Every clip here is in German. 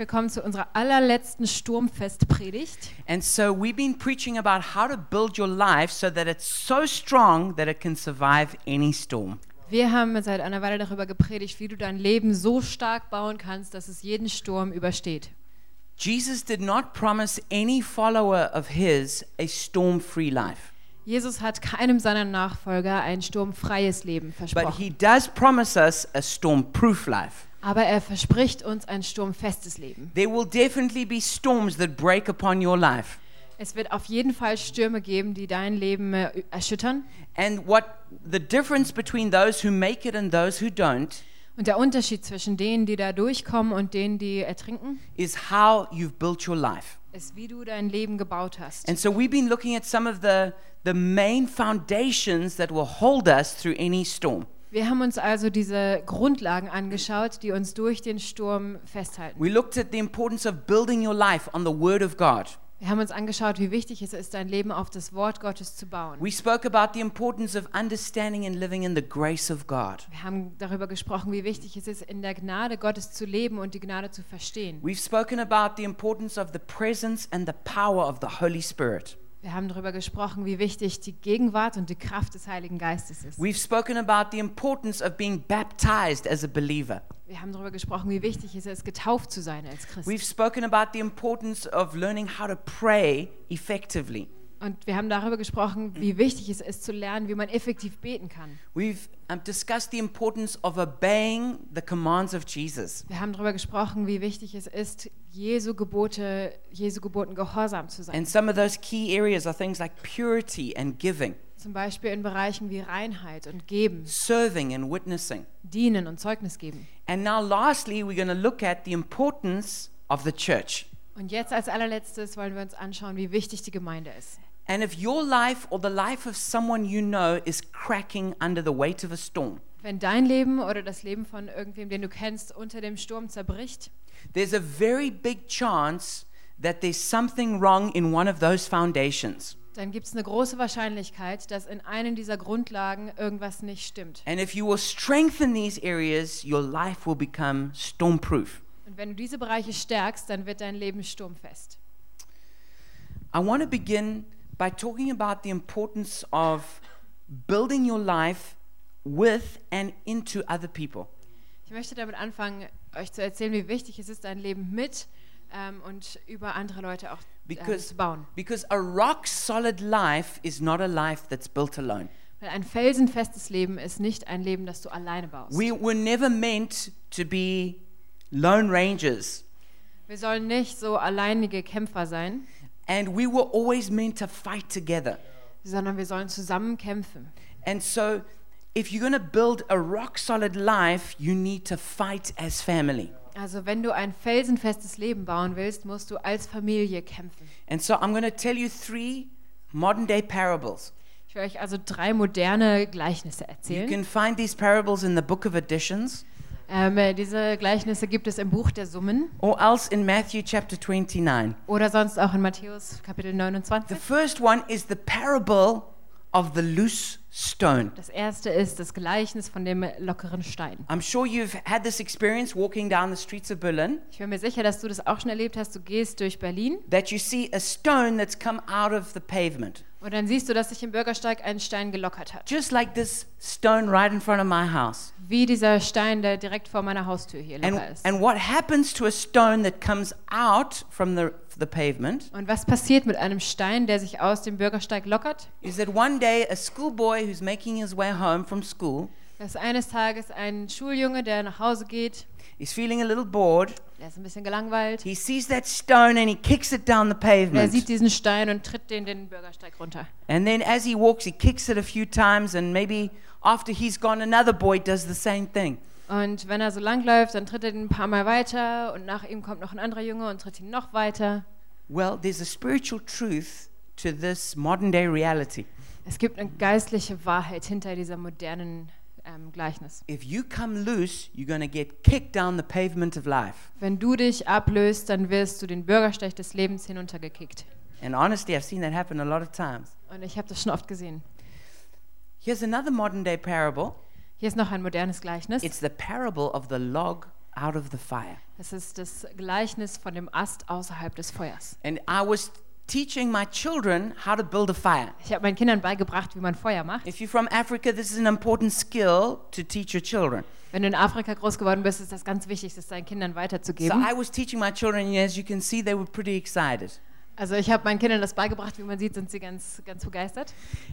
willkommen zu unserer allerletzten Sturmfestpredigt. And so we've been preaching about how to build your life so that it's so strong that it can survive any storm. Wir haben seit einer Weile darüber gepredigt, wie du dein Leben so stark bauen kannst, dass es jeden Sturm übersteht. Jesus did not promise any follower of his a storm free life, Jesus hat keinem seiner Nachfolger ein sturmfreies Leben but versprochen. he does promise us a storm proof life. Aber er verspricht uns ein sturmfestes Leben. There will definitely be storms that break upon your life. Es wird auf jeden Fall Stürme geben, die dein Leben äh, erschüttern. And what the difference between those who make it and those who don't Und der Unterschied zwischen denen, die da durchkommen und denen, die ertrinken, is how you've built your life. ist, wie du dein Leben gebaut hast. And so we've been looking at some of the, the main foundations that will hold us through any storm. Wir haben uns also diese Grundlagen angeschaut, die uns durch den Sturm festhalten. We looked at the importance of building your life on the Word of God. Wir haben uns angeschaut, wie wichtig es ist, dein Leben auf das Wort Gottes zu bauen. We spoke about the importance of understanding and living in the grace of God. Wir haben darüber gesprochen, wie wichtig es ist, in der Gnade Gottes zu leben und die Gnade zu verstehen. We've spoken about the importance of the presence and the power of the Holy Spirit. Wir haben darüber gesprochen, wie wichtig die Gegenwart und die Kraft des Heiligen Geistes ist. We've spoken about the importance of being baptized as a believer. Wir haben darüber gesprochen, wie wichtig es ist, getauft zu sein als Christ. We've spoken about the importance of learning how to pray effectively. Und wir haben darüber gesprochen, wie wichtig es ist, zu lernen, wie man effektiv beten kann. We've um, discussed the importance of obeying the commands of Jesus. Wir haben darüber gesprochen, wie wichtig es ist, Jesu Gebote, Jesu Geboten gehorsam zu sein. And some of those key areas are things like purity and giving, Zum Beispiel in Bereichen wie Reinheit und Geben, serving and witnessing. Dienen und Zeugnis geben. And now, lastly, we're going to look at the importance of the church. Und jetzt als allerletztes wollen wir uns anschauen, wie wichtig die Gemeinde ist. And if your life or the life of someone you know is cracking under the weight of a storm, Wenn dein Leben oder das Leben von irgendwem, den du kennst, unter dem Sturm zerbricht, there's a very big chance that there's something wrong in one of those foundations. dann gibt es eine große Wahrscheinlichkeit, dass in einem dieser Grundlagen irgendwas nicht stimmt. And if you will strengthen these areas, your life will become stormproof. Und wenn du diese Bereiche stärkst, dann wird dein Leben sturmfest. I want to begin by talking about the importance of building your life with and into other people. Ich möchte damit anfangen, euch zu erzählen, wie wichtig es ist, dein Leben mit ähm, und über andere Leute auch ähm, Because, zu bauen. because a rock solid life is not a life that's built alone. Weil ein felsenfestes Leben ist nicht ein Leben, das du alleine baust. We were never meant to be lone rangers, Wir sollen nicht so alleinige Kämpfer sein, and we were always meant to fight together. sondern wir sollen zusammen kämpfen. And so, if you're going to build a rock solid life, you need to fight as family. Also wenn du ein felsenfestes Leben bauen willst, musst du als Familie kämpfen. And so, I'm going to tell you three modern day parables. Ich will euch also drei moderne Gleichnisse You erzählen. can find these parables in the book of Additions Ähm, äh, diese Gleichnisse gibt es im Buch der Summen or else in Matthew chapter 29. oder sonst auch in Matthäus Kapitel The 29. first one is the parable of the loose stone. Das erste ist das Gleichnis von dem lockeren Stein. I'm sure you've had this experience walking down the streets of Berlin Ich bin mir sicher, dass du das auch schon erlebt hast. Du gehst durch Berlin that you see a stone that's come out of the pavement. Und dann siehst du, dass sich im Bürgersteig ein Stein gelockert hat. Just like this stone right in front of my house. Wie dieser Stein, der direkt vor meiner Haustür hier And, locker ist. and what happens to a stone that comes out from the, the pavement Und was passiert mit einem Stein, der sich aus dem Bürgersteig lockert? is that one day a schoolboy who's making his way home from school Dass eines Tages ein Schuljunge, der nach Hause geht, is feeling a little bored. der ist ein bisschen gelangweilt, He sees that stone and he kicks it down the er pavement. sieht diesen Stein und tritt den den Bürgersteig runter. And then as he walks, he kicks it a few times, and maybe after he's gone, another boy does the same thing. Und wenn er so langläuft, dann tritt er den ein paar Mal weiter und nach ihm kommt noch ein anderer Junge und tritt ihn noch weiter. Well, there's a spiritual truth to this modern day reality. Es gibt eine geistliche Wahrheit hinter dieser modernen ähm, Gleichnis. If you come loose, you're going to get kicked down the pavement of life. Wenn du dich ablöst, dann wirst du den Bürgersteig des Lebens hinuntergekickt. And honestly, I've seen that happen a lot of times. Und ich habe das schon oft gesehen. Here's another modern day parable Hier ist noch ein modernes Gleichnis. it's the parable of the log out of the fire. Das ist das Gleichnis von dem Ast außerhalb des Feuers. And I was teaching my children how to build a fire. Ich habe meinen Kindern beigebracht, wie man Feuer macht. If you're from Africa, this is an important skill to teach your children. Wenn du in Afrika groß geworden bist, ist das ganz wichtig, das deinen Kindern So weiterzugeben. I was teaching my children, and as you can see, they were pretty excited. Also ich habe meinen Kindern das beigebracht, wie man sieht, sind sie ganz, ganz begeistert.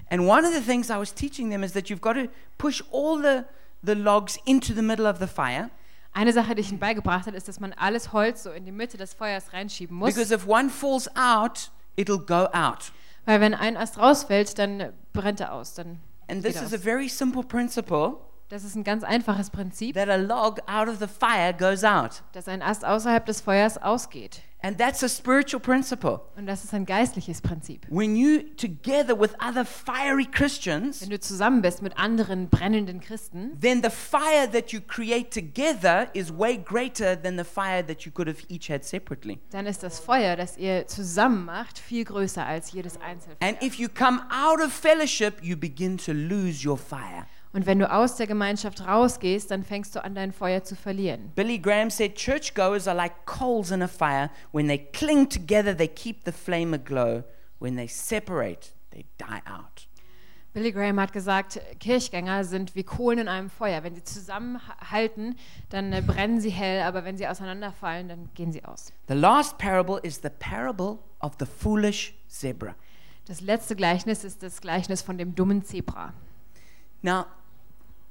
And one of the things I was teaching them is that you've got to push all the, the logs into the middle of the fire Eine Sache, die ich ihnen beigebracht habe, ist, dass man alles Holz so in die Mitte des Feuers reinschieben muss. because if one falls out, it'll go out. Weil wenn ein Ast rausfällt, dann brennt er aus. Dann And this is a very simple principle Das ist ein ganz einfaches Prinzip, that a log out of the fire goes out. dass ein Ast außerhalb des Feuers ausgeht. And that's a spiritual principle. Und das ist ein geistliches Prinzip. When you, together with other fiery Christians, Wenn du zusammen bist mit anderen brennenden Christen, then the fire that you create together is way greater than the fire that you could have each had separately. dann ist das Feuer, das ihr zusammen macht, viel größer als jedes Einzelfeuer. And if you come out of fellowship, you begin to lose your fire. Und wenn du aus der Gemeinschaft rausgehst, dann fängst du an, dein Feuer zu verlieren. Billy Graham said churchgoers are like coals in a fire. When they cling together, they keep the flame aglow. When they separate, they die out. Billy Graham hat gesagt, Kirchgänger sind wie Kohlen in einem Feuer. Wenn sie zusammenhalten, dann äh, brennen sie hell, aber wenn sie auseinanderfallen, dann gehen sie aus. The last parable is the parable of the foolish zebra. Das letzte Gleichnis ist das Gleichnis von dem dummen Zebra. Now,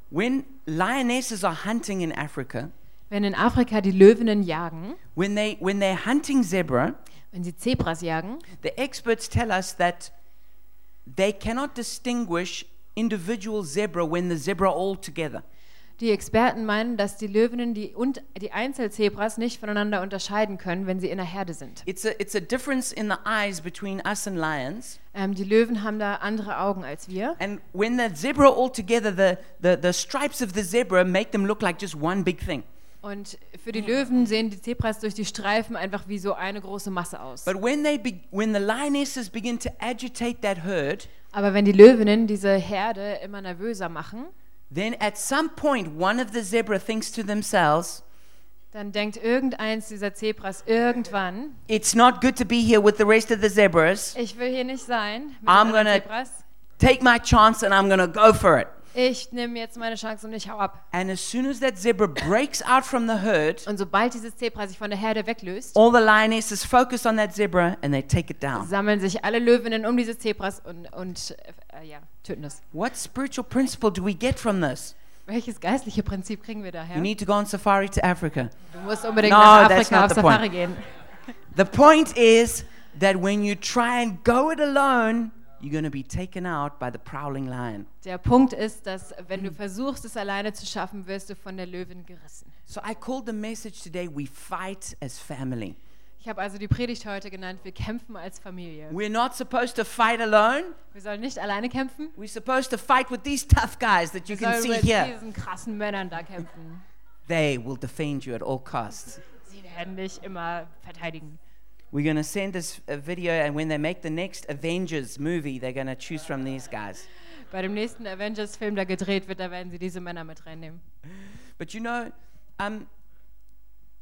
when lionesses are hunting in Africa, Wenn in Afrika die Löwinnen jagen, when, they, when they're hunting zebra, wenn sie Zebras jagen, the experts tell us that they cannot distinguish individual zebra when the zebra all together. Die Experten meinen, dass die Löwinnen die, und die Einzelzebras nicht voneinander unterscheiden können, wenn sie in der Herde sind. It's a, it's a difference in the eyes between us and lions. Ähm, die Löwen haben da andere Augen als wir. And when the zebra all together, the, the, the stripes of the zebra make them look like just one big thing. Und für die Löwen sehen die Zebras durch die Streifen einfach wie so eine große Masse aus. But when, they be, when the lionesses begin to agitate that herd, Aber wenn die Löwinnen diese Herde immer nervöser machen, then at some point one of the zebra thinks to themselves, dann denkt irgendeins dieser Zebras irgendwann, It's not good to be here with the rest of the zebras. ich will hier nicht sein mit I'm den gonna- Zebras. Take my chance and I'm going to go for it. Ich nehme jetzt meine Chance und ich hau ab. And as soon as that zebra breaks out from the herd, Und sobald dieses Zebra sich von der Herde weglöst, all the lionesses focus on that zebra and they take it down. sammeln sich alle Löwinnen um dieses Zebras und, und äh, ja, töten es. What spiritual principle do we get from this? Welches geistliche Prinzip kriegen wir You daher? need to go on safari to Africa. Du musst unbedingt No, nach Afrika auf Safari point. gehen. The point is that when you try and go it alone, you're going to be taken out by the prowling lion. Der Punkt ist, dass wenn du versuchst, es alleine zu schaffen, wirst du von der Löwin gerissen. So I called the message today, We Fight as Family. Ich habe also die Predigt heute genannt, wir kämpfen als Familie. We're not supposed to fight alone. Wir sollen nicht alleine kämpfen, We're supposed to fight with these tough guys that you wir can sollen see mit here. diesen krassen Männern da kämpfen. They will defend you at all costs. Sie werden dich immer verteidigen. We're going to send this uh, video, and when they make the next Avengers movie, they're going to choose from these guys. Bei dem nächsten Avengers-Film, der gedreht wird, da werden sie diese Männer mit reinnehmen. But you know, um,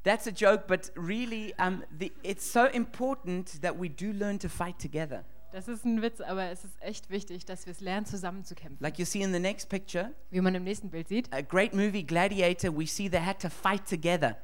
that's a joke, but really, um, the, it's so important that we do learn to fight together. Das ist ein Witz, aber es ist echt wichtig, dass wir es lernen, zusammen zu kämpfen. Like you see in the next picture, Wie man im nächsten Bild sieht, a great movie, Gladiator, we see they had to fight together.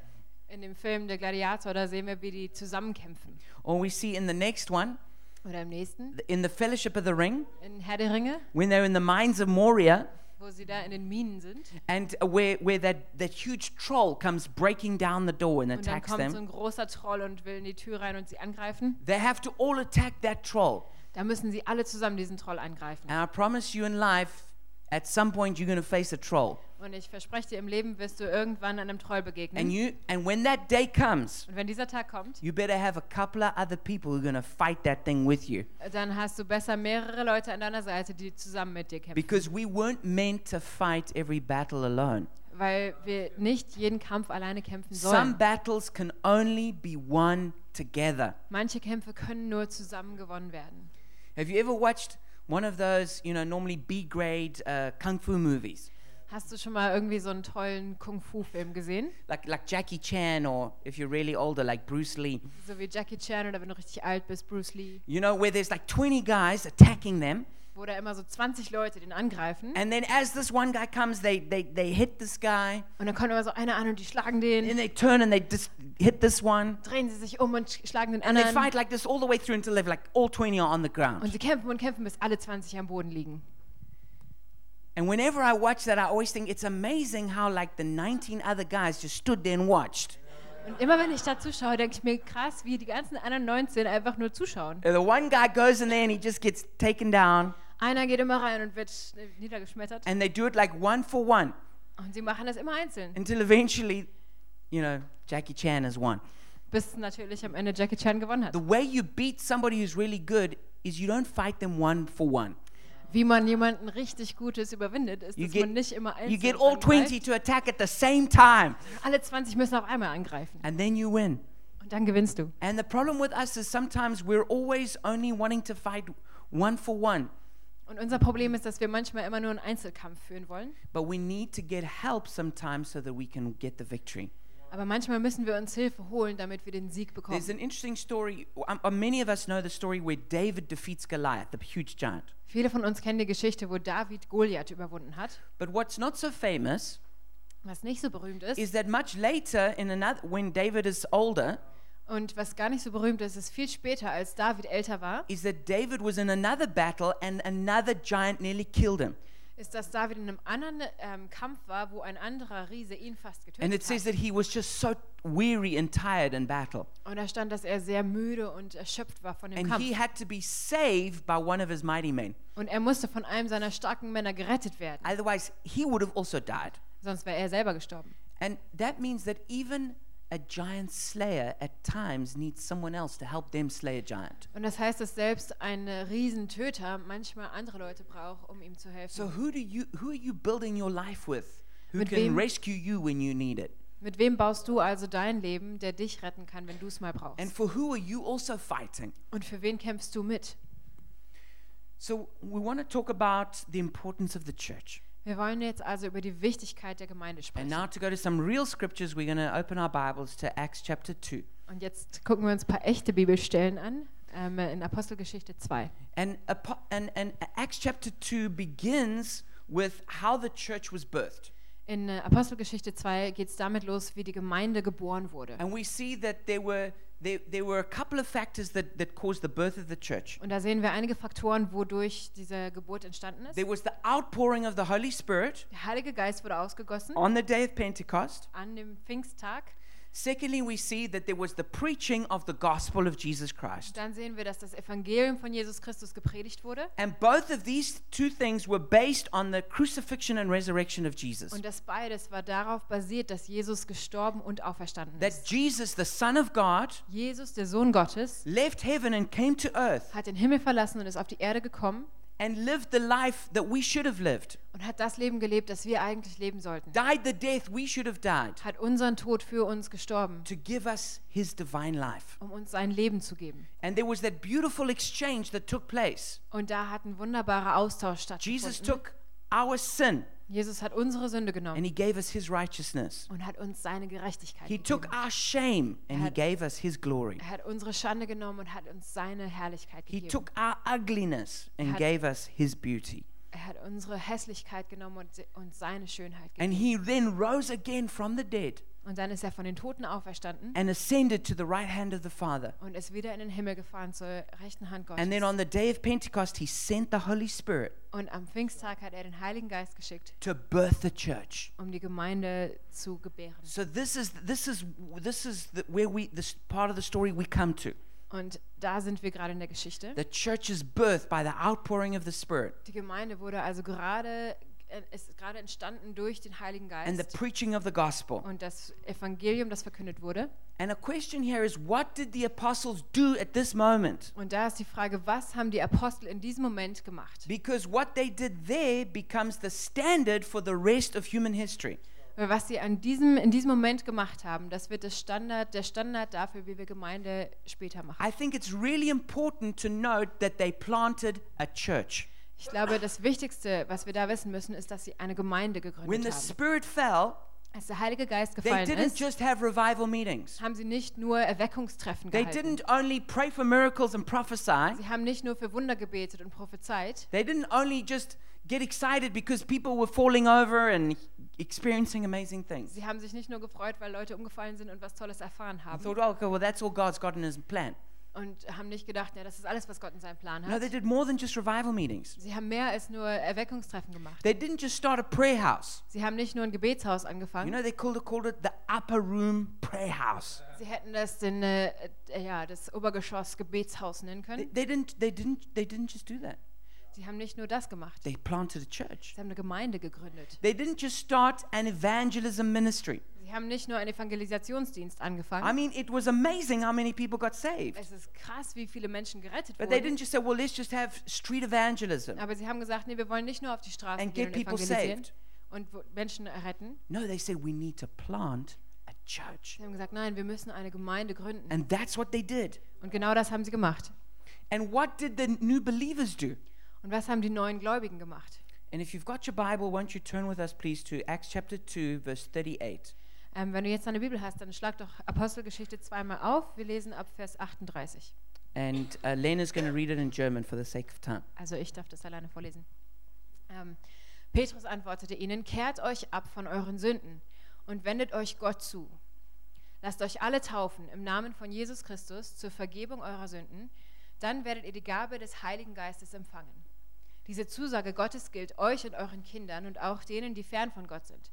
in dem Film Der Gladiator, da sehen wir, wie die zusammenkämpfen. Or we see in the next one, Oder im nächsten, in the Fellowship of the Ring, in Herr der Ringe, when they're in the mines of Moria, wo sie da in den Minen sind. and where, where that, that huge troll comes breaking down the door and Und dann attacks kommt so them. ein großer Troll und will in die Tür rein und sie angreifen. They have to all attack that troll. Da müssen sie alle zusammen diesen Troll angreifen. And I promise you in life, at some point, you're going to face a troll. Und ich verspreche dir, im Leben wirst du irgendwann einem Troll And begegnen. you and when that day comes, Und wenn dieser Tag kommt, you better have a couple of other people who are to fight that thing with you. dann hast du besser mehrere Leute an deiner Seite, die zusammen mit dir kämpfen. Because we weren't meant to fight every battle alone. Weil wir nicht jeden Kampf alleine kämpfen Some sollen. battles can only be won together. Manche Kämpfe können nur zusammen gewonnen werden. Have you ever watched one of those, you know, normally B grade uh, kung fu movies? Hast du schon mal irgendwie so einen tollen Kung-Fu-Film gesehen? Like, like Jackie Chan, or if you're really older, like Bruce Lee. So wie Jackie Chan oder wenn du richtig alt bist, Bruce Lee. You know, where there's like 20 guys attacking them. Wo da immer so 20 Leute den angreifen. And then as this one guy comes, they, they, they hit this guy. Und dann kommt immer so einer an und die schlagen den. And they turn and they just hit this one. Drehen sie sich um und sch- schlagen den And they anderen. fight like this all the way through until they've like all 20 are on the Und ground. sie kämpfen und kämpfen, bis alle 20 am Boden liegen. And whenever I watch that, I always think it's amazing how like the 19 other guys just stood there and watched. Und immer wenn ich da zuschaue, denke ich mir, krass, wie die ganzen anderen 19 einfach nur zuschauen. And the one guy goes in there and he just gets taken down. Einer geht immer rein und wird niedergeschmettert. And they do it like one for one Und sie machen das immer einzeln. until eventually, you know, Jackie Chan has won. Bis natürlich am Ende Jackie Chan gewonnen hat. The way you beat somebody who's really good is you don't fight them one for one. Wie man jemanden richtig Gutes überwindet, ist, You dass get, man nicht immer you einzeln get all 20 angreift. to attack at the same time, Alle 20 müssen auf einmal angreifen. and then you win. Und dann gewinnst du. And the problem with us is sometimes we're always only wanting to fight one for one, Und unser Problem ist, dass wir manchmal immer nur einen Einzelkampf führen wollen. but we need to get help sometimes so that we can get the victory. Aber manchmal müssen wir uns Hilfe holen, damit wir den Sieg bekommen. There's an interesting story. um, uh, many of us know the story where David defeats Goliath, the huge giant. Viele von uns kennen die Geschichte, wo David Goliath überwunden hat. But what's not so famous Was nicht so berühmt ist is that much later, in another, when David is older, und was gar nicht so berühmt ist, ist viel später, als David älter war, is that David was in another battle and another giant nearly killed him. Ist, dass David in einem anderen ähm, Kampf war, wo ein anderer Riese ihn fast And it getötet says hat. that he was just so weary and tired in battle. Und da stand, dass er sehr müde und erschöpft war von dem And Kampf. he had to be saved by one of his mighty men. Und er musste von einem seiner starken Männer gerettet werden. Otherwise, he would have also died. Sonst wäre er selber gestorben. And that means that even a giant slayer at times needs someone else to help them slay a giant. Und das heißt, dass selbst ein Riesentöter manchmal andere Leute braucht, um ihm zu helfen. So who do you who are you building your life with? Who Mit can wem- rescue you when you need it? Mit wem baust du also dein Leben, der dich retten kann, wenn du es mal brauchst? And for who are you also fighting? Und für wen kämpfst du mit? So we want to talk about the importance of the church. Wir wollen jetzt also über die Wichtigkeit der Gemeinde And sprechen. now to go to some real scriptures, we're going to open our Bibles to Acts chapter 2. Und jetzt gucken wir uns ein paar echte Bibelstellen an, ähm, in Apostelgeschichte 2. And, apo- and, and Acts chapter 2 begins with how the church was birthed. In äh, Apostelgeschichte 2 geht es damit los, wie die Gemeinde geboren wurde. And we see that there were, there, there were a couple of factors that, that caused the birth of the church. Und da sehen wir einige Faktoren, wodurch diese Geburt entstanden ist. There was the outpouring of the Holy Spirit Der Heilige Geist wurde ausgegossen on the day of Pentecost. an dem Pfingsttag. Secondly, we see that there was the preaching of the gospel of Jesus Christ. Dann sehen wir, dass das Evangelium von Jesus Christus gepredigt wurde And both of these two things were based on the crucifixion and resurrection of Jesus. und das beides war darauf basiert, dass Jesus gestorben und auferstanden That ist. Jesus, the Son of God, Jesus, der Sohn Gottes, left heaven and came to earth hat den Himmel verlassen und ist auf die Erde gekommen and lived the life that we should have lived, und hat das Leben gelebt, das wir eigentlich leben sollten. died the death we should have died Hat unseren Tod für uns gestorben, to give us his divine life. um uns sein Leben zu geben. And there was that beautiful exchange that took place. Und da hat ein wunderbarer Austausch Jesus stattgefunden. took our sin Jesus hat unsere Sünde and genommen he gave us his righteousness. und hat uns seine Gerechtigkeit He took gegeben. our shame and he Had- gave us his glory. Er hat unsere Schande genommen und hat uns seine Herrlichkeit He gegeben. took our ugliness and Had- gave us his beauty. Er hat unsere Hässlichkeit genommen und se- uns seine Schönheit And he then rose again from the dead Und dann ist er von den Toten auferstanden and ascended to the right hand of the Father. und ist wieder in den Himmel gefahren zur rechten Hand Gottes. And then on the day of Pentecost, he sent the Holy Spirit Und am Pfingsttag hat er den Heiligen Geist geschickt, to birth the church. um die Gemeinde zu gebären. So this is this is this is the, where we this part of the story we come to. Und da sind wir gerade in der Geschichte. The church is birthed by the outpouring of the Spirit Die Gemeinde wurde also gerade ist gerade entstanden durch den Heiligen and the Geist preaching of the gospel. und das Evangelium, das verkündet wurde. And a question here is what did the apostles do at this moment? Und da ist die Frage, was haben die Apostel in diesem Moment gemacht? Because what they did there becomes the standard for the rest of human history. Weil was sie an diesem, in diesem Moment gemacht haben, das wird das Standard, der Standard dafür, wie wir Gemeinde später machen. I think it's really important to note that they planted a church. Ich glaube, das Wichtigste, was wir da wissen müssen, ist, dass sie eine Gemeinde When gegründet the haben. Spirit fell, Als der Heilige Geist they gefallen didn't ist, just have revival meetings. haben sie nicht nur Erweckungstreffen They gehalten. didn't only pray for miracles and prophesy. Sie haben nicht nur für Wunder gebetet und prophezeit. They didn't only just get excited because people were falling over and experiencing amazing things. Sie haben sich nicht nur gefreut, weil Leute umgefallen sind und was Tolles erfahren I haben. thought, oh, okay, well, that's all God's got in His plan. Und haben nicht gedacht, ja, das ist alles, was Gott in seinem Plan No, hat. they did more than just revival meetings. Sie haben mehr als nur Erweckungstreffen gemacht. They didn't just start a prayer house. Sie haben nicht nur ein Gebetshaus You angefangen. know, they called it, called it the upper room prayer house. Sie hätten das den, äh, äh, ja, das Obergeschoss Gebetshaus nennen They, können. they didn't. They didn't. They didn't just do that. Sie haben nicht nur das gemacht. They planted a church. Sie haben eine Gemeinde gegründet. They didn't just start an evangelism ministry. Sie haben nicht nur einen Evangelisationsdienst I angefangen. mean, it was amazing how many people got saved. Es ist krass, wie viele Menschen gerettet But they wurden. didn't just say, well, let's just have street evangelism Aber sie haben gesagt, nee, wir wollen nicht nur auf die Straße and gehen get und people evangelisieren saved. und Menschen retten. No, they said we need to plant a church. Sie haben gesagt, nein, wir müssen eine Gemeinde gründen. And that's what they did. Und genau das haben sie gemacht. And what did the new believers do? Und was haben die neuen Gläubigen gemacht? And if you've got your Bible, won't you turn with us, please, to Acts chapter 2, verse 38. Ähm, wenn du jetzt deine Bibel hast, dann schlag doch Apostelgeschichte zweimal auf. Wir lesen ab Vers 38. And uh, Lena's going to read it in German for the sake of time. Also ich darf das alleine vorlesen. Ähm, Petrus antwortete ihnen, kehrt euch ab von euren Sünden und wendet euch Gott zu. Lasst euch alle taufen im Namen von Jesus Christus zur Vergebung eurer Sünden, dann werdet ihr die Gabe des Heiligen Geistes empfangen. Diese Zusage Gottes gilt euch und euren Kindern und auch denen, die fern von Gott sind,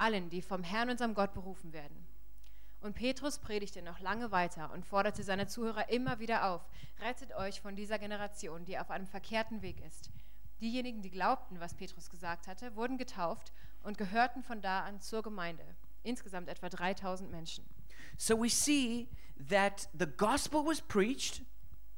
allen, die vom Herrn unserem Gott berufen werden. Und Petrus predigte noch lange weiter und forderte seine Zuhörer immer wieder auf, rettet euch von dieser Generation, die auf einem verkehrten Weg ist. Diejenigen, die glaubten, was Petrus gesagt hatte, wurden getauft und gehörten von da an zur Gemeinde. Insgesamt etwa 3000 Menschen. So we see that the gospel was preached,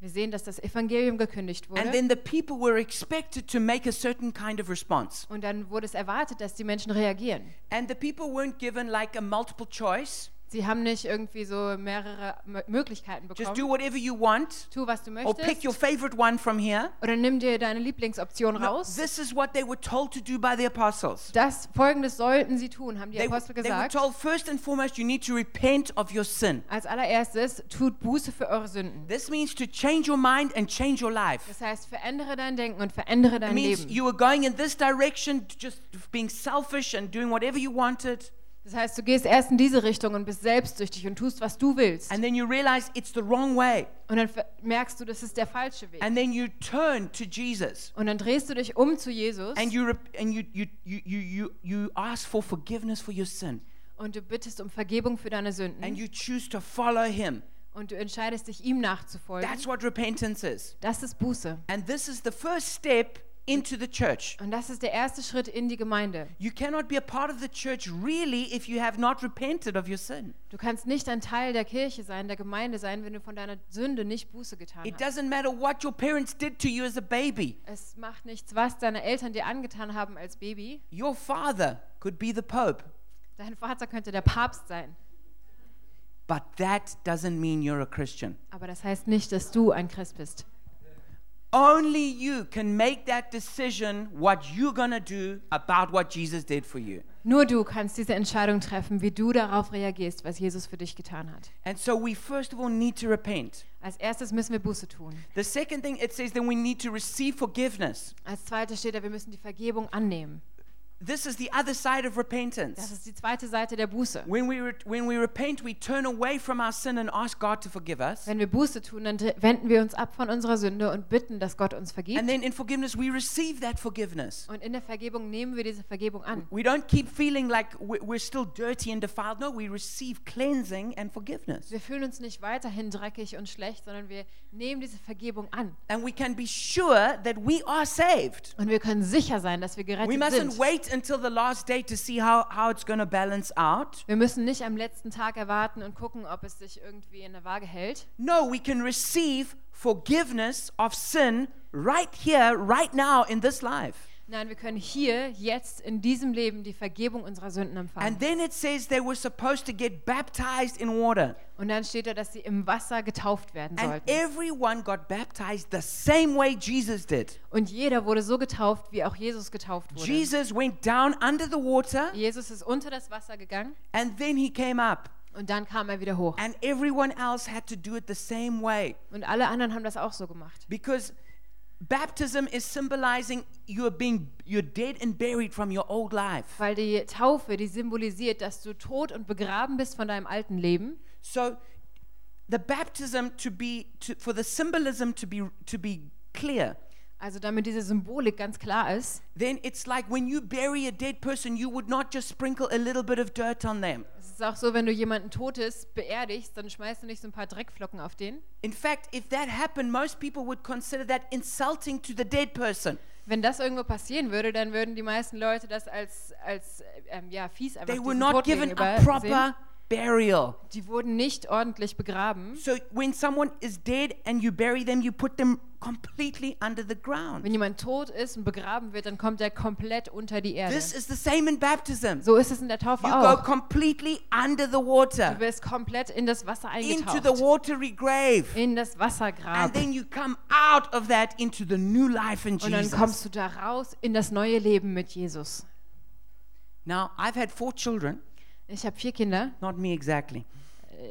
Wir sehen, dass das Evangelium gekündigt and wurde then the people were expected to make a certain kind of response. und dann wurde es erwartet, dass die Menschen reagieren. And the people weren't given like a multiple choice. Sie haben nicht irgendwie so mehrere M Möglichkeiten Just bekommen. do whatever you want, Tu, was du or pick your möchtest. favorite one from here. Oder nimm dir deine Lieblingsoption No, raus. this is what they were told to do by the apostles. Das Folgendes sollten sie tun, haben die They, Apostel they were gesagt. told first and foremost, you need to repent of your sin. Als allererstes, tut Buße für eure Sünden. This means to change your mind and change your life. Das heißt, verändere dein Denken und verändere It dein means Leben. you were going in this direction, just being selfish and doing whatever you wanted. Das heißt, du gehst erst in diese Richtung und bist selbstsüchtig und tust, was du willst. And then you realize it's the wrong way. Und dann merkst du, das ist der falsche Weg. And then you turn to Jesus. Und dann drehst du dich um zu Jesus And you, and you, you, you, you, you, ask for forgiveness for your sin. und du bittest um Vergebung für deine And Sünden. you choose to follow him. Und du entscheidest dich, ihm nachzufolgen. That's what repentance is. Das ist Buße. And this is the first step into the church. Und das ist der erste Schritt in die Gemeinde. You cannot be a part of the church really if you have not repented of your sin. Du kannst nicht ein Teil der Kirche sein, der Gemeinde sein, wenn du von deiner Sünde nicht Buße getan It hast. doesn't matter what your parents did to you as a baby. Es macht nichts, was deine Eltern dir angetan haben als Baby. Your father could be the Pope, Dein Vater könnte der Papst sein. but that doesn't mean you're a Christian. Aber das heißt nicht, dass du ein Christ bist. Only you can make that decision what you're to do about what Jesus did for you. Nur du kannst diese Entscheidung treffen, wie du darauf reagierst, was Jesus für dich getan hat. And so we first of all need to repent. Als erstes müssen wir Buße tun. The second thing it says then we need to receive forgiveness. Als zweites steht da, wir müssen die Vergebung annehmen. This is the other side of Das repentance. ist die zweite Seite der Buße. When we, re- when we repent, we turn away from our sin and ask God to forgive us. Wenn wir Buße tun, dann wenden wir uns ab von unserer Sünde und bitten, dass Gott uns vergibt. And then in forgiveness, we receive that forgiveness. Und in der Vergebung nehmen wir diese Vergebung an. We don't keep feeling like we- we're still dirty and defiled. No, we receive cleansing and forgiveness. Wir fühlen uns nicht weiterhin dreckig und schlecht, sondern wir nehmen diese Vergebung an. And we can be sure that we are saved. Und wir können sicher sein, dass wir We gerettet mustn't sind. wait until the last day to see how, how it's going to balance out. Wir müssen nicht am letzten Tag erwarten und gucken, ob es sich irgendwie in der Waage hält. No, we can receive forgiveness of sin right here, right now in this life. Nein, wir können hier, jetzt, in diesem Leben die Vergebung unserer Sünden empfangen. And then it says they were supposed to get baptized in water. Und dann steht da, dass sie im Wasser getauft werden And sollten. everyone got baptized the same way Jesus did. Und jeder wurde so getauft, wie auch Jesus getauft wurde. Jesus went down under the water Jesus ist unter das Wasser gegangen and then he came up. und dann kam er wieder hoch. And everyone else had to do it the same way Und alle anderen haben das auch so gemacht. because baptism is symbolizing you're being you're dead and buried from your old life. Weil die Taufe, die symbolisiert, dass du tot und begraben bist von deinem alten Leben. So the baptism to be to, for the symbolism to be to be clear Also damit diese Symbolik ganz klar ist, then it's like when you bury a dead person you would not just sprinkle a little bit of dirt on them. Ist auch so, wenn du jemanden Totes beerdigst, dann schmeißt du nicht so ein paar Dreckflocken auf den. In fact, if that happened, most people would consider that insulting to the dead person. Wenn das irgendwo passieren würde, dann würden die meisten Leute das als, als ähm, ja, fies einfach They were not given a gegenüber sehen. Burial. Die wurden nicht ordentlich begraben. So when someone is dead and you bury them, you put them completely under the ground. Wenn jemand tot ist und begraben wird, dann kommt er komplett unter die Erde. This is the same in baptism. So ist es in der Taufe You go auch. completely under the Du water, wirst komplett in das Wasser into the eingetaucht. watery grave. In das And Wassergrab. then you come out of that into the new life in Und dann kommst Jesus. du da raus in das neue Leben mit Jesus. Now, I've had four children, Ich habe vier Kinder. not me exactly.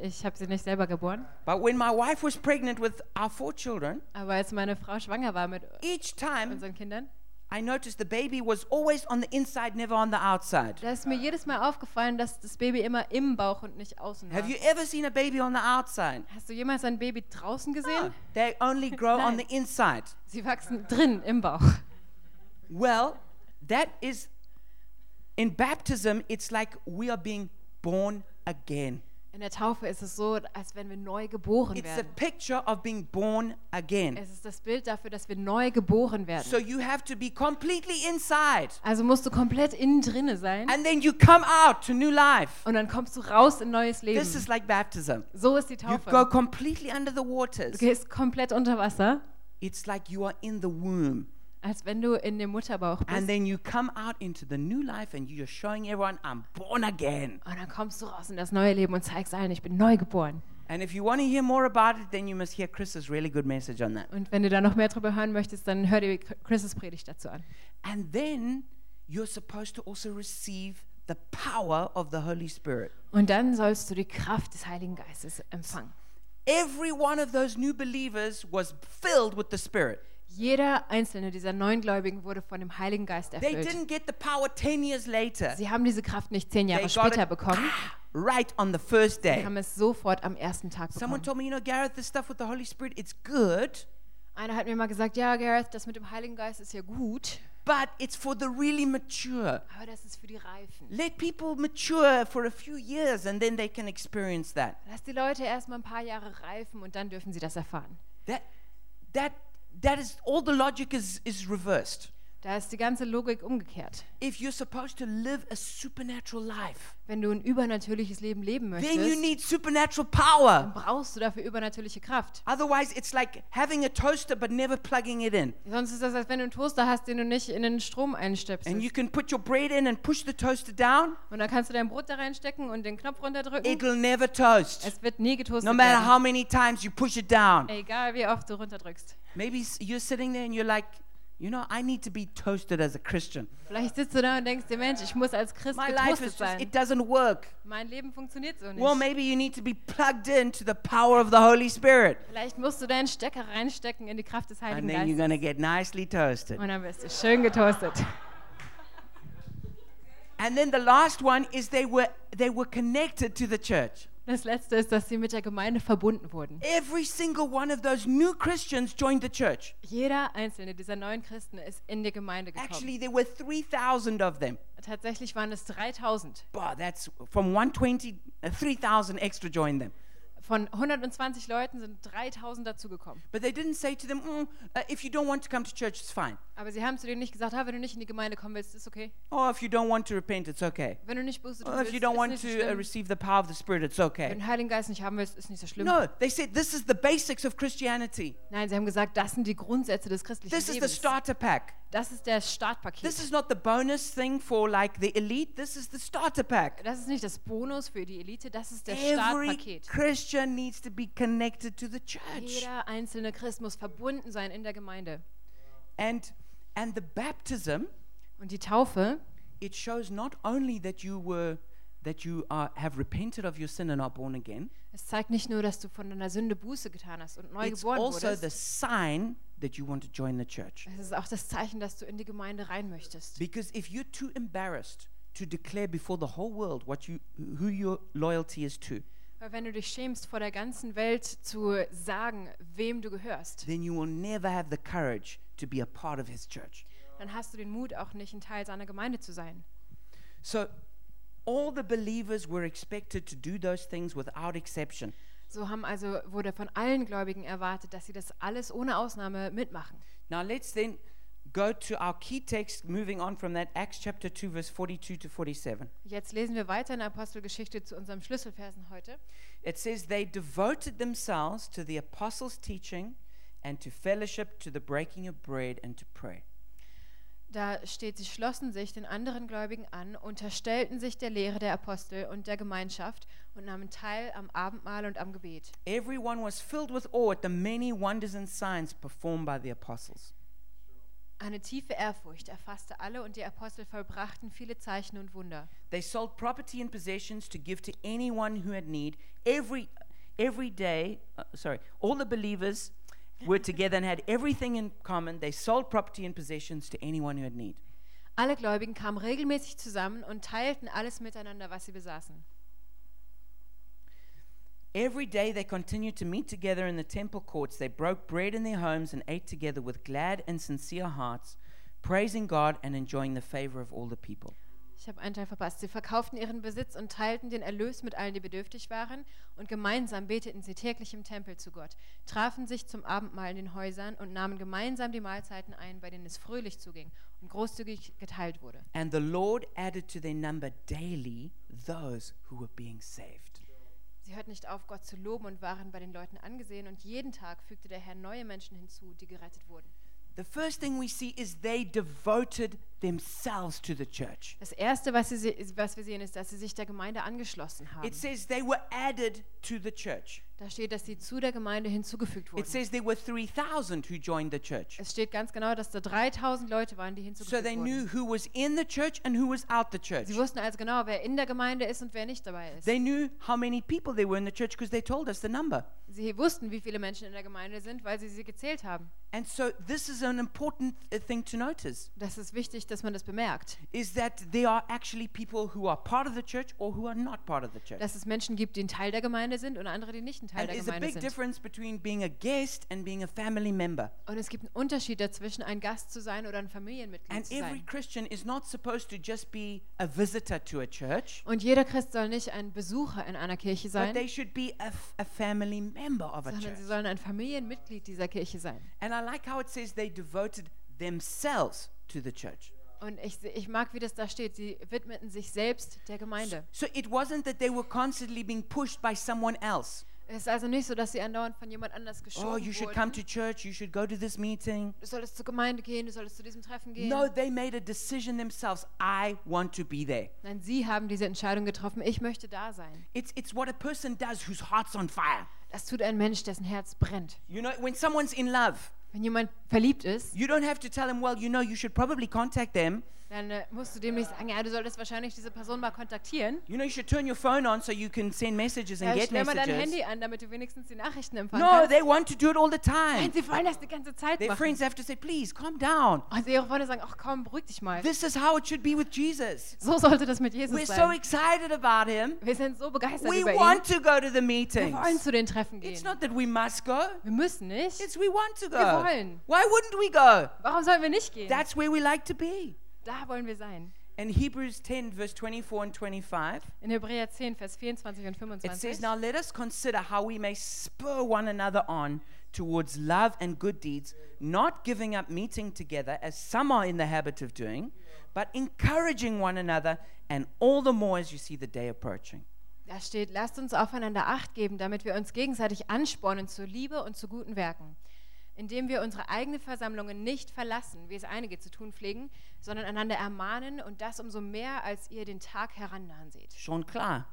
Ich habe sie nicht selber geboren. But when my wife was pregnant with our four children, Aber als meine Frau schwanger war mit each time unseren Kindern, I noticed the baby was always on the inside, never on the outside. da ist mir jedes Mal aufgefallen, dass das Baby immer im Bauch und nicht außen war. Have you ever seen a baby on the outside? Hast du jemals ein Baby draußen gesehen? They only grow on the inside. Sie wachsen drin im Bauch. Well, that is, in baptism, it's like we are being born again. In der Taufe ist es so, als wenn wir neu geboren It's a werden. picture of being born again. Es ist das Bild dafür, dass wir neu geboren werden. So you have to be completely inside. Also musst du komplett innen drinne sein And then you come out to new life. und dann kommst du raus in neues Leben. This is like baptism. So ist die You go Taufe. completely under the Du waters. gehst komplett unter Wasser, It's like you are in the womb. Als wenn du in dem Mutterbauch And bist. then you come out into the new life and you're showing everyone, I'm born again. Und dann kommst du raus in das neue Leben und zeigst allen, ich bin neu geboren. And if you want to hear more about it, then you must hear Chris's really good message on that. Und wenn du da noch mehr drüber hören möchtest, dann hör dir Chris' Predigt dazu an. And then you're supposed to also receive the power of the Holy Spirit. Und dann sollst du die Kraft des Heiligen Geistes empfangen. Every one of those new believers was filled with the Spirit. Jeder einzelne dieser Neugläubigen wurde von dem Heiligen Geist They erfüllt. didn't get the power 10 years later. Sie haben diese Kraft nicht zehn They Jahre got später it bekommen. right on the first Sie day. haben es sofort am ersten Tag Someone bekommen. told me, you know, Gareth, this stuff with the Holy Spirit, it's good, Einer hat mir mal gesagt, ja, Gareth, das mit dem Heiligen Geist ist ja gut, but it's for the really mature. aber das ist für die Reifen. Let people mature for a few years and then they can experience that. Lass die Leute erst mal ein paar Jahre reifen und dann dürfen sie das erfahren. That that that is all the logic is is reversed. Da ist die ganze Logik umgekehrt. If you're supposed to live a supernatural life, Wenn du ein übernatürliches Leben leben then you möchtest, need supernatural power. brauchst du dafür übernatürliche Kraft. Otherwise, it's like having a toaster but never plugging it in. Sonst ist das, als wenn du einen Toaster hast, den du nicht in den Strom And you can put your bread in and push the toaster down, Und dann kannst du dein Brot da reinstecken und den Knopf runterdrücken. it'll never toast. Es wird nie getoastet No matter werden. how many times you push it down. Egal wie oft du runterdrückst. Maybe s- you're sitting there and you're like, you know, I need to be toasted as a Christian. Vielleicht sitzt du da und denkst dir, Mensch, ich muss als Christ My life is just, sein. it doesn't work. Mein Leben funktioniert so Well, nicht. maybe you need to be plugged into the power of the Holy Spirit. Vielleicht musst du deinen Stecker reinstecken in die Kraft des Heiligen And then you're Geistes. going to get nicely toasted. Und dann wirst du schön getoastet. And then the last one is they were they were connected to the church. Das letzte ist, dass sie mit der Gemeinde verbunden wurden. Every single one of those new Christians joined the church. Jeder einzelne dieser neuen Christen ist in die Gemeinde gekommen. Actually, there were 3,000 of them. Tatsächlich waren es 3000. Wow, that's from 120, uh, 3,000 extra joined them. Von 120 Leuten sind 3000 dazugekommen. But they didn't say to them, "Mm, uh, if you don't want to come to church, it's fine. Aber sie haben zu denen nicht gesagt, ah, wenn du nicht in die Gemeinde kommen willst, ist okay. Or if you don't want to repent, it's okay. Wenn du nicht Buße Or if willst, you don't want to uh, receive the power of the Spirit, it's Wenn okay. du den Heiligen Geist nicht haben willst, ist nicht so schlimm. No, they said this is the basics of Christianity. Nein, sie haben gesagt, das sind die Grundsätze des christlichen This is the Lebens. starter pack. Das ist der Startpaket. This is not the bonus thing for like the elite. This is the starter pack. Das ist nicht das Bonus für die Elite, das ist Every Startpaket. Christian needs to be connected to the church. Jeder einzelne Christ muss verbunden sein in der Gemeinde. And and the baptism Und die Taufe, it shows not only that you were that you are, have repented of your sin and are born again. es zeigt nicht nur, dass du von deiner Sünde Buße getan hast und neu It's geboren also wurdest. the sign that you want to join the church. Es ist auch das Zeichen, dass du in die Gemeinde rein möchtest. Because if you're too embarrassed to declare before the whole world what you who your loyalty is to, Weil wenn du dich schämst, vor der ganzen Welt zu sagen, wem du gehörst, then you will never have the courage to be a part of his church. dann hast du den Mut, auch nicht ein Teil seiner Gemeinde zu sein. So all the believers were expected to do those things without exception. So haben also wurde von allen Gläubigen erwartet, dass sie das alles ohne Ausnahme mitmachen. Now let's then go to our key text moving on from that Acts chapter 2 verse 42 to 47. Jetzt lesen wir weiter in der Apostelgeschichte zu unserem Schlüsselversen heute. It says they devoted themselves to the apostles' teaching and to fellowship, to the breaking of bread and to pray. Da steht, sie schlossen sich den anderen Gläubigen an, unterstellten sich der Lehre der Apostel und der Gemeinschaft und nahmen teil am Abendmahl und am Gebet. Everyone was filled with awe at the many wonders and signs performed by the apostles. Eine tiefe Ehrfurcht erfasste alle und die Apostel vollbrachten viele Zeichen und Wunder. They sold property and possessions to give to anyone who had need. Every every day, uh, sorry, all the believers were together and had everything in common. They sold property and possessions to anyone who had need. Alle Gläubigen kamen regelmäßig zusammen und teilten alles miteinander, was sie besaßen. Every day they continued to meet together in the temple courts. They broke bread in their homes and ate together with glad and sincere hearts, praising God and enjoying the favor of all the people. Ich habe einen Teil verpasst. Sie verkauften ihren Besitz und teilten den Erlös mit allen, die bedürftig waren, und gemeinsam beteten sie täglich im Tempel zu Gott, trafen sich zum Abendmahl in den Häusern und nahmen gemeinsam die Mahlzeiten ein, bei denen es fröhlich zuging und großzügig geteilt wurde. And the Lord added to their number daily those who were being saved. Sie hörten nicht auf, Gott zu loben und waren bei den Leuten angesehen, und jeden Tag fügte der Herr neue Menschen hinzu, die gerettet wurden. The first thing we see is they devoted themselves to the church. Das Erste, was, sie, was wir sehen, ist, dass sie sich der Gemeinde angeschlossen haben. It says they were added to the church. Da steht, dass sie zu der Gemeinde hinzugefügt It wurden. says there were 3,000 who joined the church. Es steht ganz genau, dass da 3000 Leute waren, die So hinzugefügt they wurden. knew who was in the church and who was out the church. Sie wussten also genau, wer in der Gemeinde ist und wer nicht dabei ist. They knew how many people there were in the church because they told us the number. Sie wussten, wie viele Menschen in der Gemeinde sind, weil sie sie gezählt haben. And so this is an important uh, thing to notice Das ist wichtig, dass man das bemerkt. is that there are actually people who are part of the church or who are not part of the church. Dass es Menschen gibt, die ein Teil der Gemeinde sind und andere, die nicht ein Teil And der there's a Gemeinde big sind. difference between being a guest and being a family member. Und es gibt einen Unterschied dazwischen, ein Gast zu sein oder ein Familienmitglied And zu every sein. Christian is not supposed to just be a visitor to a church, Und jeder Christ soll nicht ein Besucher in einer Kirche but sein, they should be a, f- a family member of a sondern church. sie sollen ein Familienmitglied dieser Kirche sein. And I like how it says they devoted themselves to the church. Und ich, se- ich mag, wie das da steht. Sie widmeten sich selbst der Gemeinde. So it wasn't that they were constantly being pushed by someone else. Es ist also nicht so, dass sie andauernd von jemand anders geschoben Oh, you should come wurden. to church, you should go to this meeting. Du solltest zur Gemeinde gehen, du solltest zu diesem Treffen gehen. No, they made a decision themselves. I want to be there. Nein, sie haben diese Entscheidung getroffen. Ich möchte da sein. It's, it's what a person does whose heart's on fire. Das tut ein Mensch, dessen Herz brennt. You know, when someone's in love, Wenn jemand verliebt ist, you don't have to tell them, well, you know, you should probably contact them. Dann äh, musst du dem nicht sagen, ja, du solltest wahrscheinlich diese Person mal kontaktieren. You know, you should turn your phone on so you can send messages and Ja, get stell mal dein messages. Handy an, damit du wenigstens die Nachrichten empfangen No, kannst. they want to do it all the Nein, time. sie wollen das die ganze Zeit Their machen. friends have to say, please, calm down. Und ihre Freunde sagen, ach komm, beruhig dich mal. This is how it should be with Jesus. So sollte das mit Jesus We're so sein. excited about him. Wir sind so begeistert We über ihn. want to go to the Wir meetings. wollen zu den Treffen It's gehen. not that we must go. Wir müssen nicht. It's we want to Wir go. wollen. Why wouldn't we go? Warum sollen wir nicht gehen? That's where we like to be. Da wollen wir sein. In Hebrews 10, verse 24 and 25, In Hebräer 10, Vers 24 und it says, 25. Now let us consider how we may spur one another on towards love and good deeds, not giving up meeting together as some are in the habit of doing, but encouraging one another, and all the more as you see the day approaching. Da steht, lasst uns aufeinander Acht geben, damit wir uns gegenseitig anspornen zur Liebe und zu guten Werken. Indem wir unsere eigenen Versammlungen nicht verlassen, wie es einige zu tun pflegen, sondern einander ermahnen und das umso mehr, als ihr den Tag herannahen seht. Schon klar.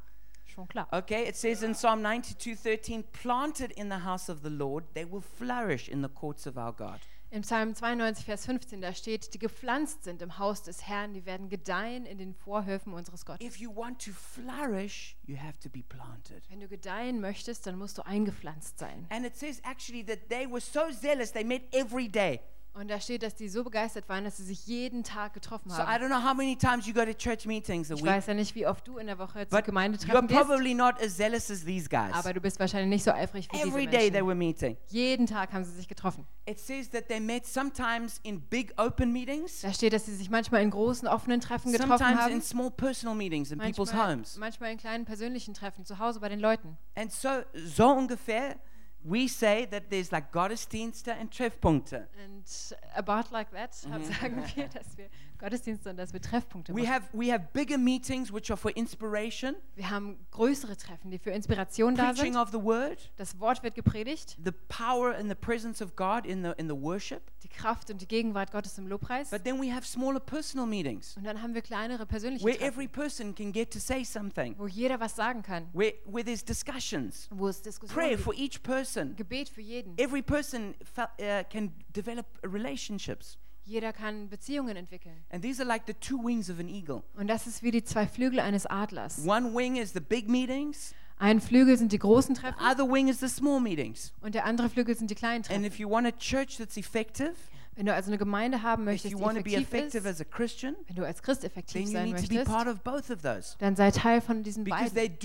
Schon klar. Okay, it says in Psalm 92:13, planted in the house of the Lord, they will flourish in the courts of our God. Im Psalm 92, Vers 15, da steht, die gepflanzt sind im Haus des Herrn, die werden gedeihen in den Vorhöfen unseres Gottes. If you want to flourish, you have to be planted. Wenn du gedeihen möchtest, dann musst du eingepflanzt sein. And it says actually that they were so zealous, they met every day. Und da steht, dass die so begeistert waren, dass sie sich jeden Tag getroffen So I haben. don't know how many times you go to church meetings a Ich week, weiß ja nicht, wie oft du in der Woche zu but you're Gemeindetreffen gehst, probably not as zealous as these guys. aber du bist wahrscheinlich nicht so eifrig wie diese Every day they Menschen. were meeting. Jeden Tag haben sie sich getroffen. It says that they met sometimes in big open meetings, Da steht, dass sie sich manchmal in großen offenen Treffen getroffen sometimes in haben, small personal meetings in people's manchmal, homes. manchmal in kleinen persönlichen Treffen zu Hause bei den Leuten. And so, so ungefähr, we say that there's like Gottesdienste and Treffpunkte. Und about like that sagen wir, dass wir Gottesdienste und dass wir Treffpunkte We machen. have, we have bigger meetings which are for inspiration, Wir haben größere Treffen, die für Inspiration da preaching sind. of the word, Das Wort wird gepredigt, the power and the presence of God in the, in the worship. die Kraft und die Gegenwart Gottes im Lobpreis. But then we have smaller personal meetings Und dann haben wir kleinere persönliche where Treffen, every person can get to say something, wo jeder was sagen kann, where, where there's discussions, wo es Diskussionen prayer gibt, for each person. Gebet für jeden. Every person fe- uh, can develop relationships. Jeder kann Beziehungen entwickeln. And these are like the two wings of an eagle. Und das ist wie die zwei Flügel eines Adlers. One wing is the big meetings, Ein Flügel sind die großen the Treffen other wing is the small meetings. und der andere Flügel sind die kleinen And Treffen. if you want a church that's effective, Wenn du also eine Gemeinde haben möchtest, die effektiv effective ist, as a Christian, wenn du als Christ effektiv then you sein need to be möchtest, part of both of those dann sei Teil von diesen because beiden,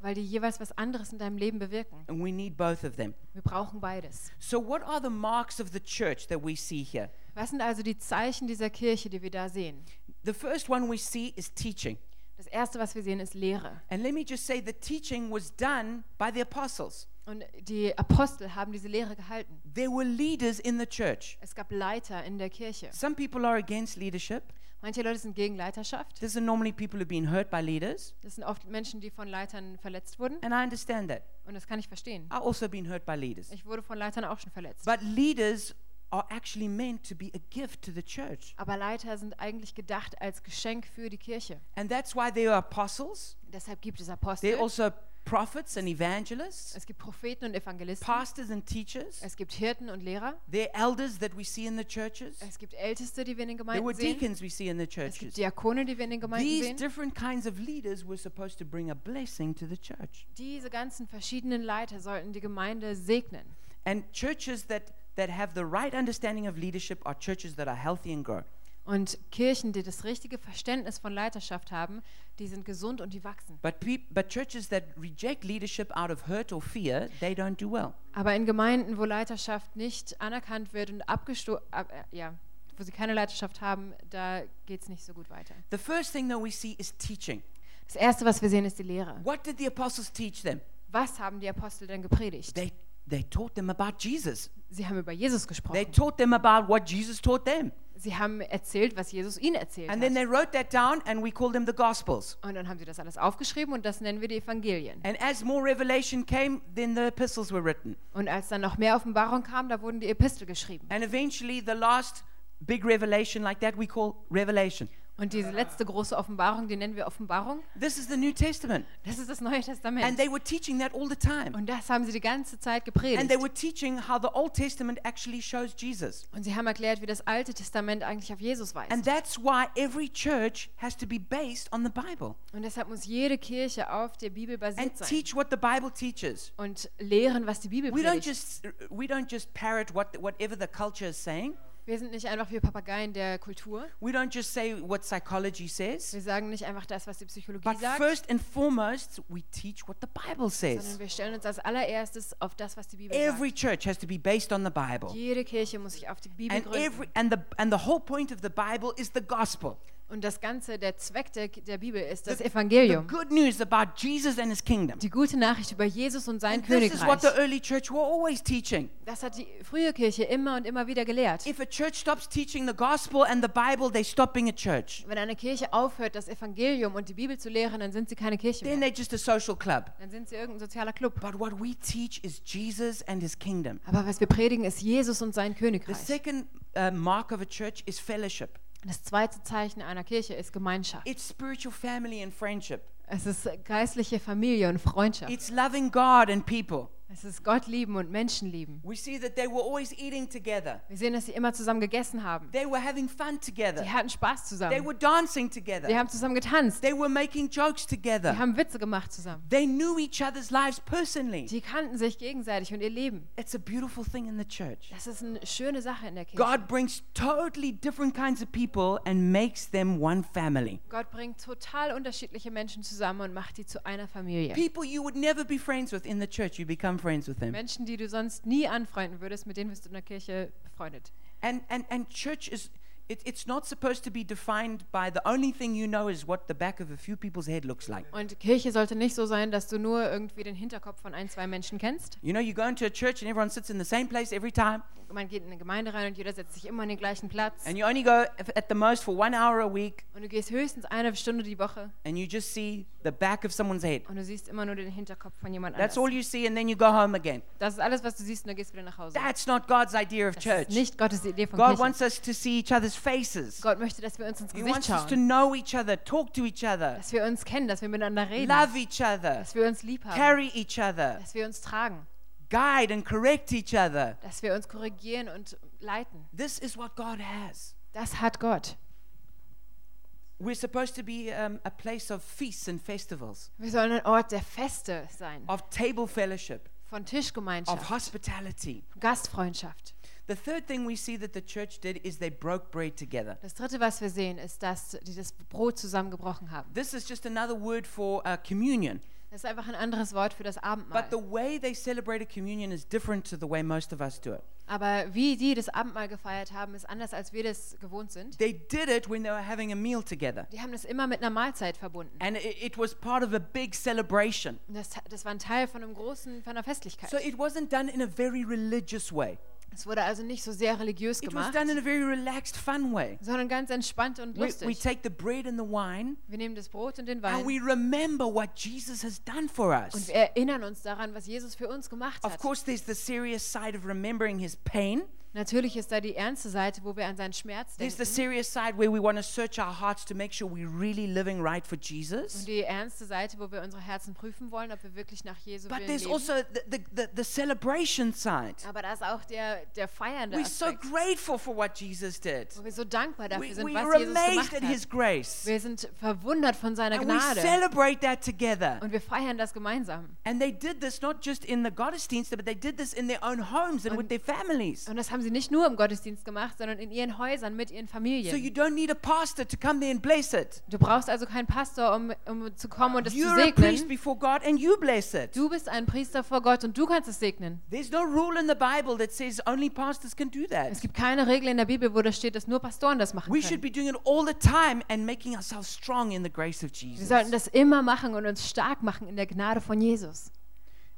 weil die jeweils was anderes in deinem Leben bewirken. And we need both of them. Wir brauchen beides. So, what are the marks of the church that we see here? Was sind also die Zeichen dieser Kirche, die wir da sehen? The first one we see is teaching. Das erste, was wir sehen, ist Lehre. And let me just say the teaching was done by the apostles. Und die Apostel haben diese Lehre gehalten. There were leaders in the church. Es gab Leiter in der Kirche. Some people are against leadership. Manche Leute sind gegen Leiterschaft. These are normally people who've been hurt by leaders. Das sind oft Menschen, die von Leitern verletzt wurden. And I understand that. Und das kann ich verstehen. I've also been hurt by leaders. Ich wurde von Leitern auch schon verletzt. But leaders are actually meant to be a gift to the church. Aber Leiter sind eigentlich gedacht als Geschenk für die Kirche. And that's why there are apostles. Deshalb gibt es Apostel. are also prophets and evangelists, Es gibt Propheten und Evangelisten. pastors and teachers. Es gibt Hirten und Lehrer. There are elders that we see in the churches. Es gibt Älteste, die wir in den There were deacons we see in the Es gibt churches. Diakone, die wir in den Gemeinden These sehen. different kinds of leaders were supposed to bring a blessing to the church. Diese ganzen verschiedenen Leiter sollten die Gemeinde segnen. And churches that, that have the right understanding of leadership are churches that are healthy and grow. Und Kirchen, die das richtige Verständnis von Leiterschaft haben, die sind gesund und die wachsen. But, but churches that reject leadership out of hurt or fear, they don't do well. Aber in Gemeinden, wo Leiterschaft nicht anerkannt wird und abgesto ab, äh, ja, wo sie keine Leiterschaft haben, da geht es nicht so gut weiter. The first thing that we see is teaching. Das Erste, was wir sehen, ist die Lehre. What did the apostles teach them? Was haben die Apostel denn gepredigt? They, they taught them about Jesus. Sie haben über Jesus They gesprochen. taught them about what Jesus taught them. Sie haben erzählt, was Jesus ihnen erzählt And then hat. they wrote that down and we call them the Gospels. Und dann haben sie das alles aufgeschrieben und das nennen wir die Evangelien. And as more revelation came, then the epistles were written. Und als dann noch mehr Offenbarung kam, da wurden die Epistel geschrieben. And eventually, the last big revelation like that we call Revelation. Und diese letzte große Offenbarung, die nennen wir Offenbarung, This is the New Testament. das ist das Neue And Testament. they were teaching that all the time. Und das haben sie die ganze Zeit And gepredigt. they were teaching how the Old Testament actually shows Jesus. Und sie haben erklärt, wie das Alte Testament eigentlich auf Jesus And weist. that's why every church has to be based on the Bible Und deshalb muss jede Kirche auf der Bibel and basiert sein teach what the Bible teaches. und lehren, was die Bibel We don't predigt. just we don't just parrot what whatever the culture is saying. Wir sind nicht einfach wie Papageien der Kultur. We don't just say what psychology says. Wir sagen nicht einfach das, was die Psychologie But sagt, first and foremost, we teach what the Bible sondern says. wir stellen uns als allererstes auf das, was die Bibel Every sagt. church has to be based on the Bible. Jede Kirche muss sich auf die Bibel And every gründen. and the and the whole point of the Bible is the gospel. Und das Ganze, der Zweck der, der Bibel ist das The Evangelium. good news about Jesus and his kingdom. Die gute Nachricht über Jesus und sein And this is what Königreich. the early church were always teaching. Das hat die frühe Kirche immer und immer wieder gelehrt. If a church stops teaching the gospel and the Bible, they stop being a church. Wenn eine Kirche aufhört, das Evangelium und die Bibel zu lehren, dann sind sie keine Kirche Then mehr. they're just a social club. Dann sind sie irgendein sozialer Club. But what we teach is Jesus and his kingdom. Aber was wir predigen, ist Jesus und sein The Königreich. second uh, mark of a church is fellowship. Das zweite Zeichen einer Kirche ist Gemeinschaft. It's spiritual family and friendship. Es ist geistliche Familie und Freundschaft. It's loving God and people. Es ist Gott lieben und Menschen lieben. We see that they were always eating together. Wir sehen, dass sie immer zusammen gegessen haben. They were having fun together. Die hatten Spaß They zusammen. were dancing together. haben zusammen getanzt. They were making jokes together. haben Witze gemacht zusammen. They knew each other's lives personally. Die kannten sich gegenseitig und ihr Leben. It's a beautiful thing in the church. Das ist eine schöne Sache in der Kirche. God brings totally different kinds of people and makes them one family. Gott bringt total unterschiedliche Menschen zusammen und macht die zu einer Familie. People you would never be friends with in the church, you become friends with them. Menschen, die du sonst nie anfreunden würdest, mit denen wirst du in der Kirche befreundet. And and and church is it, it's not supposed to be defined by the only thing you know is what the back of a few people's head looks like. Und Kirche sollte nicht so sein, dass du nur irgendwie den Hinterkopf von ein, zwei Menschen kennst. You know, you go into a church and everyone sits in the same place every time, Man geht in eine Gemeinde rein und jeder setzt sich immer an den gleichen Platz. and you only go at the most for one hour a week, Und du gehst höchstens eine Stunde die Woche and you just see the back of someone's head. und du siehst immer nur den Hinterkopf von jemand That's anderem. all you see, and then you go home again. Das ist alles, was du siehst und dann gehst wieder nach Hause. That's not God's idea of Das church. ist nicht Gottes Idee von God Kirche. wants us to see each other's faces. Gott möchte, dass wir uns ins He Gesicht wants us to schauen, know each other, talk to each other, dass wir uns kennen, dass wir miteinander reden, love each other, dass wir uns lieb haben, carry each other, dass wir uns tragen, guide and correct each other. dass wir uns korrigieren und leiten. This is what God has. Das hat Gott. We're supposed to be um, a place of feasts and festivals, Wir sollen ein Ort der Feste sein, of table fellowship, von of Tischgemeinschaft, hospitality. Gastfreundschaft. The third thing we see that the church did is they broke bread together. Das dritte, was wir sehen, ist, dass die das Brot zusammengebrochen haben. This is just another word for uh, communion. Das ist einfach ein anderes Wort für das Abendmahl. But the way they celebrated communion is different to the way most of us do it. Aber wie die das Abendmahl gefeiert haben, ist anders, als wir das gewohnt sind. They did it when they were having a meal together. Die haben das immer mit einer Mahlzeit verbunden. And it, it was part of a big celebration. Das, das war ein Teil von einem großen, von einer Festlichkeit. So it wasn't done in a very religious way. Es wurde also nicht so sehr religiös It was gemacht, done in a very relaxed, fun way. sondern ganz entspannt und We, we lustig. take the bread and the wine Wir nehmen das Brot und den and Wein we remember what Jesus has done for und us. wir erinnern uns daran, was Jesus für uns gemacht Of hat. course, there's the serious side of remembering his pain. Natürlich ist da die ernste Seite, wo wir an seinen Schmerz There's the denken. serious side where we want to search our hearts to make sure we're really living right for Jesus. Und die ernste Seite, wo wir unsere Herzen prüfen wollen, ob wir wirklich nach Jesu But there's leben. also the, the, the, celebration side. Aber da ist auch der, der feiernde We're so grateful for what Jesus did. wo wir so dankbar dafür We, sind, we was Jesus gemacht at hat. his grace. Wir sind verwundert von seiner And we Gnade celebrate that together. und wir feiern das gemeinsam. And they did this not just in the Gottesdienst, but they did this in their own homes and with their families. Und das haben sie nicht nur im Gottesdienst gemacht, sondern in ihren Häusern mit ihren So Familien. you don't need a pastor to come there and bless it. Du brauchst also keinen Pastor, um, um zu kommen und es zu You're a priest segnen. before God and you bless it. Du bist ein Priester vor Gott und du kannst es segnen. There's no rule in the Bible that says only pastors can do Es that. gibt keine Regel in der Bibel, wo das steht, dass nur Pastoren das machen We should können. be doing it all the time and making ourselves strong in the grace of Wir sollten das immer machen und uns stark machen in der Gnade von Jesus.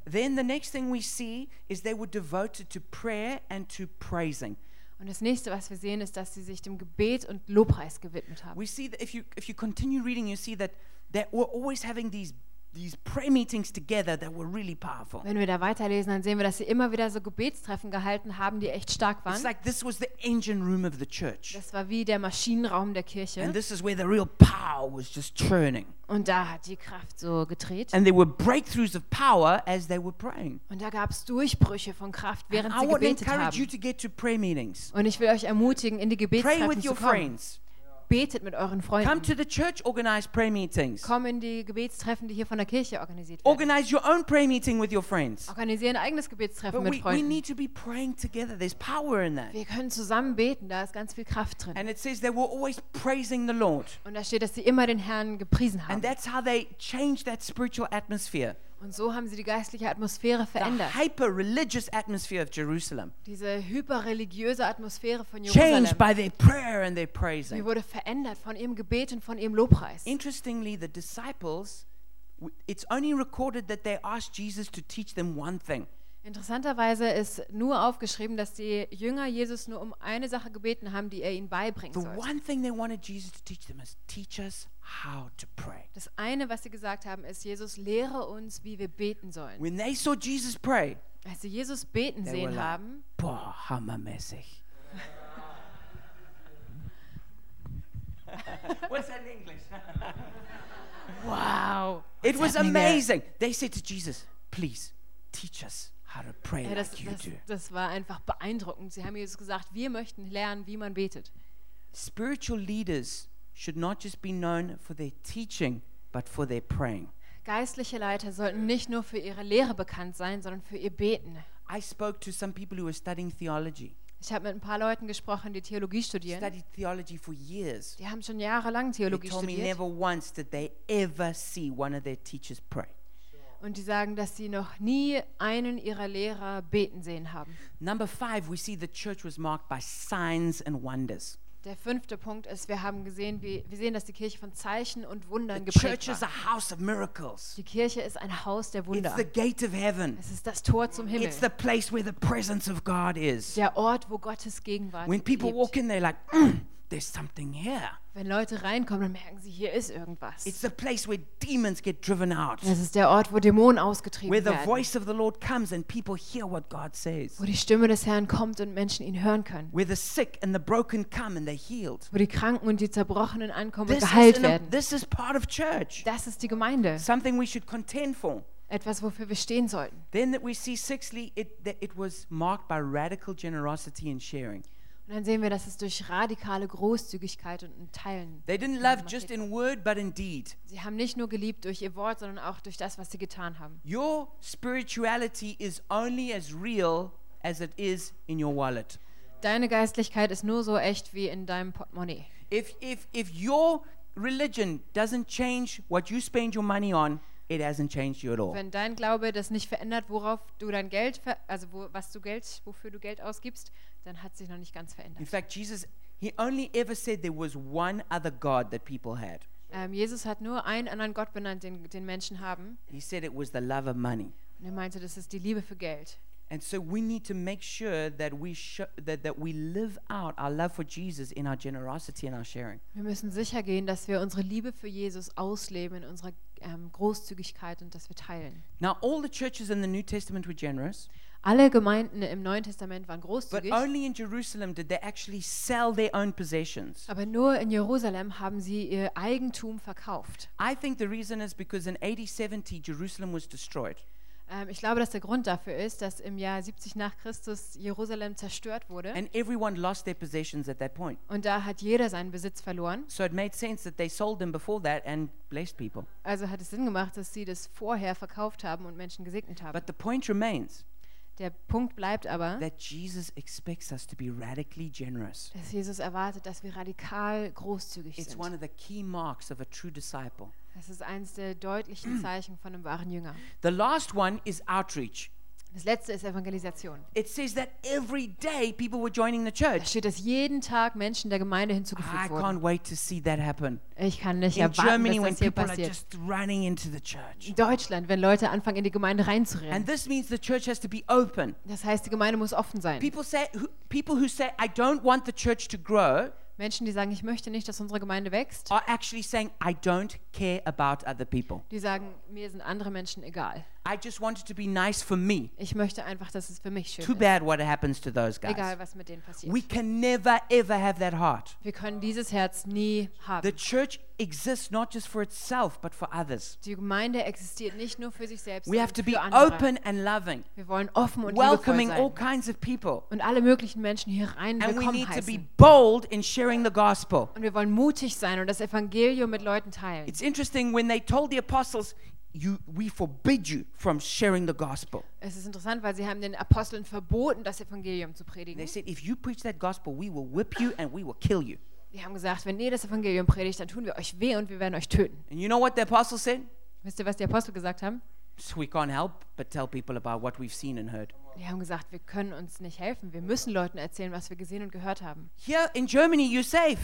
Then the next thing we see is they were devoted to prayer and to praising. Und das nächste, was wir sehen, ist, dass sie sich dem Gebet und Lobpreis gewidmet haben. We see that if you if you continue reading, you see that that we're always having these these prayer meetings together that were really powerful. Wenn wir da weiterlesen, dann sehen wir, dass sie immer wieder so Gebetstreffen gehalten haben, die echt stark It's waren. like this was the engine room of the church. Das war wie der Maschinenraum der And Kirche. this is where the real power was just churning. Und da hat die Kraft so gedreht. And there were breakthroughs of power as they were praying. Und da gab es Durchbrüche von Kraft, And während I sie to gebetet encourage you to get to prayer meetings. Und ich will euch ermutigen, in die Pray Gebetstreffen with zu your kommen. friends. Betet mit euren Come Freunden. to the church organized prayer meetings. Komm in die Gebetstreffen, die hier von der Kirche organisiert werden. Organize your own prayer meeting with your friends. Organisieren ein eigenes Gebetstreffen But mit we, we Freunden. need to be praying together. There's power in that. Wir können zusammen beten, da ist ganz viel Kraft drin. And it says they were always praising the Lord. Und da steht, dass sie immer den Herrn gepriesen haben. And that's how they changed that spiritual atmosphere. Und so haben sie die geistliche Atmosphäre verändert. The hyper religious atmosphere of Jerusalem. Diese hyperreligiöse Atmosphäre von Changed Jerusalem. by their prayer and their Die praising. wurde verändert von ihrem Gebet und von ihrem Lobpreis. Interestingly, the disciples, it's only recorded that they asked Jesus to teach them one thing. Interessanterweise ist nur aufgeschrieben, dass die Jünger Jesus nur um eine Sache gebeten haben, die er ihnen beibringen The sollte. one thing they wanted Jesus to teach them is teach us how to pray. Das eine, was sie gesagt haben, ist, Jesus, lehre uns, wie wir beten sollen. When they saw Jesus pray, Als sie Jesus beten they were sehen like, haben, boah, hammermäßig. What's that in English? wow. It was amazing. They said to Jesus, please teach us Ja, das, like you das, do. das war einfach beeindruckend. Sie haben Jesus gesagt, wir möchten lernen, wie man betet. Spiritual leaders should not just be known for their teaching, but for their praying. Geistliche Leiter sollten nicht nur für ihre Lehre bekannt sein, sondern für ihr Beten. I spoke to some people who were studying theology, Ich habe mit ein paar Leuten gesprochen, die Theologie studieren. Die haben schon jahrelang Theologie studiert. Und die sagen, dass sie noch nie einen ihrer Lehrer beten sehen haben. Number five, we see the church was marked by signs and wonders. Der fünfte Punkt ist, wir haben gesehen, wie, wir sehen, dass die Kirche von Zeichen und Wundern The geprägt church is war. a house of miracles. Die Kirche ist ein Haus der It's Wunder. the gate of heaven. Es ist das Tor zum Himmel. It's the place where the presence of God is. Der Ort, wo Gottes Gegenwart When people lebt. walk in, they're like, "Mm, there's something here. Wenn Leute reinkommen, dann merken sie, hier ist irgendwas. It's the place where demons get driven out, Das ist der Ort, wo Dämonen where ausgetrieben the werden. voice of the Lord comes and people hear what God says, Wo die Stimme des Herrn kommt und Menschen ihn hören können. where the sick and the broken come and they're healed. Wo die Kranken und die Zerbrochenen ankommen und geheilt an- werden. this is part of church, Das ist die Gemeinde. something we should contend for. Etwas, wofür wir stehen sollten. Then that we see, sixthly, it, that it was marked by radical generosity and sharing. Und dann sehen wir, dass es durch radikale Großzügigkeit und ein Teilen. They didn't love just in word, but in deed. Sie haben nicht nur geliebt durch ihr Wort, sondern auch durch das, was sie getan haben. Your spirituality is only as real as it is in your wallet. Deine Geistlichkeit ist nur so echt wie in deinem Portemonnaie. If, if, if your religion doesn't change what you spend your money on, it hasn't changed you at all. Wenn dein Glaube das nicht verändert, worauf du dein Geld, also wo, was du Geld, wofür du Geld ausgibst, dann hat sich noch nicht ganz In verändert. fact, Jesus, he only ever said there was one other God that people had. Ähm, Jesus hat nur einen anderen Gott benannt, den, den Menschen haben. He said it was the love of money. Und er meinte, das ist die Liebe für Geld. And so we need to make sure that we that, that we live out our love for Jesus in our generosity and our sharing. Wir müssen sicher gehen, dass wir unsere Liebe für Jesus ausleben in unserer ähm, Großzügigkeit und dass wir teilen. Now, all the churches in the New Testament were generous, Alle Gemeinden im Neuen Testament waren but großzügig, only in Jerusalem did they actually sell their own possessions. aber nur in Jerusalem haben sie ihr Eigentum verkauft. I think the reason is because in AD 70 Jerusalem was destroyed. Ähm, ich glaube, dass der Grund dafür ist, dass im Jahr 70 nach Christus Jerusalem zerstört wurde And everyone lost their possessions at that point. und da hat jeder seinen Besitz verloren. So it made sense that they sold them before that and blessed people. Also hat es Sinn gemacht, dass sie das vorher verkauft haben und Menschen gesegnet haben. But the point remains Der Punkt bleibt aber, that Jesus expects us to be radically generous. dass Jesus erwartet, dass wir radikal großzügig It's sind. Das ist eines der deutlichen Zeichen von einem wahren Jünger. The last one is outreach. Das letzte ist Evangelisation. It says that every day people were joining the Da church. steht, dass jeden Tag Menschen der Gemeinde I hinzugefügt wurden. can't wait to see that happen. Ich kann nicht In erwarten, Germany, dass when das hier people are passiert. just running into the church. In Deutschland, wenn Leute anfangen, in die Gemeinde And reinzurennen. this means the church has to be open. Das heißt, die Gemeinde muss offen sein. People say, people who say, I don't want the church to grow, Menschen, die sagen, ich möchte nicht, dass unsere Gemeinde wächst, are actually saying, I don't care about other people. die sagen, mir sind andere Menschen egal. I just want it to be nice for me. Ich möchte einfach, dass es für mich schön Too ist. bad what happens to those Egal, guys. was mit denen passiert. We can never, ever have that heart. Wir können dieses Herz nie The haben. church exists not just for itself, but for others. Die Gemeinde existiert nicht nur für sich selbst, We have to sondern be für andere. open and loving, Wir wollen offen und welcoming all sein. kinds of people. Und alle möglichen Menschen hier rein And we willkommen need to be heißen. bold in sharing the gospel. Und wir wollen mutig sein und das Evangelium mit Leuten teilen. It's interesting when they told the apostles, you, we forbid you from sharing the gospel. Es ist interessant, weil sie haben den Aposteln verboten, das Evangelium zu They predigen. said, if you preach that gospel, we will whip you and we will kill you. Die haben gesagt, wenn ihr das Evangelium predigt, dann tun wir euch weh und wir werden euch töten. And you know what the apostles said? Wisst ihr, was die Apostel gesagt haben? So we can't help but tell people about what we've seen and heard. Die haben gesagt, wir können uns nicht helfen. Wir müssen Leuten erzählen, was wir gesehen und gehört haben. Here in Germany, you're safe.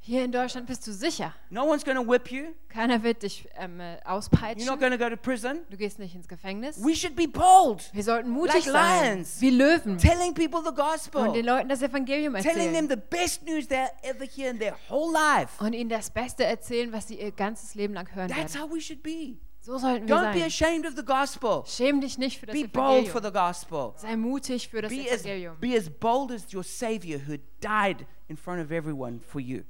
Hier in Deutschland bist du sicher. No one's to whip you. Keiner wird dich ähm, äh, You're not auspeitschen. to go to prison. Du gehst nicht ins Gefängnis. We should be bold, Wir sollten mutig like sein, lions. wie Löwen, telling people the und gospel, den Leuten das Evangelium telling them erzählen the best news they'll ever hear in their whole life. und ihnen das Beste erzählen, was sie ihr ganzes Leben lang hören That's werden. how we should be. So sollten wir Don't be sein. ashamed of the gospel. Schäm dich nicht für das Be bold for Evangelium. the gospel. Sei mutig für das Be as, Evangelium. be as bold as your Savior who died in front of everyone for you.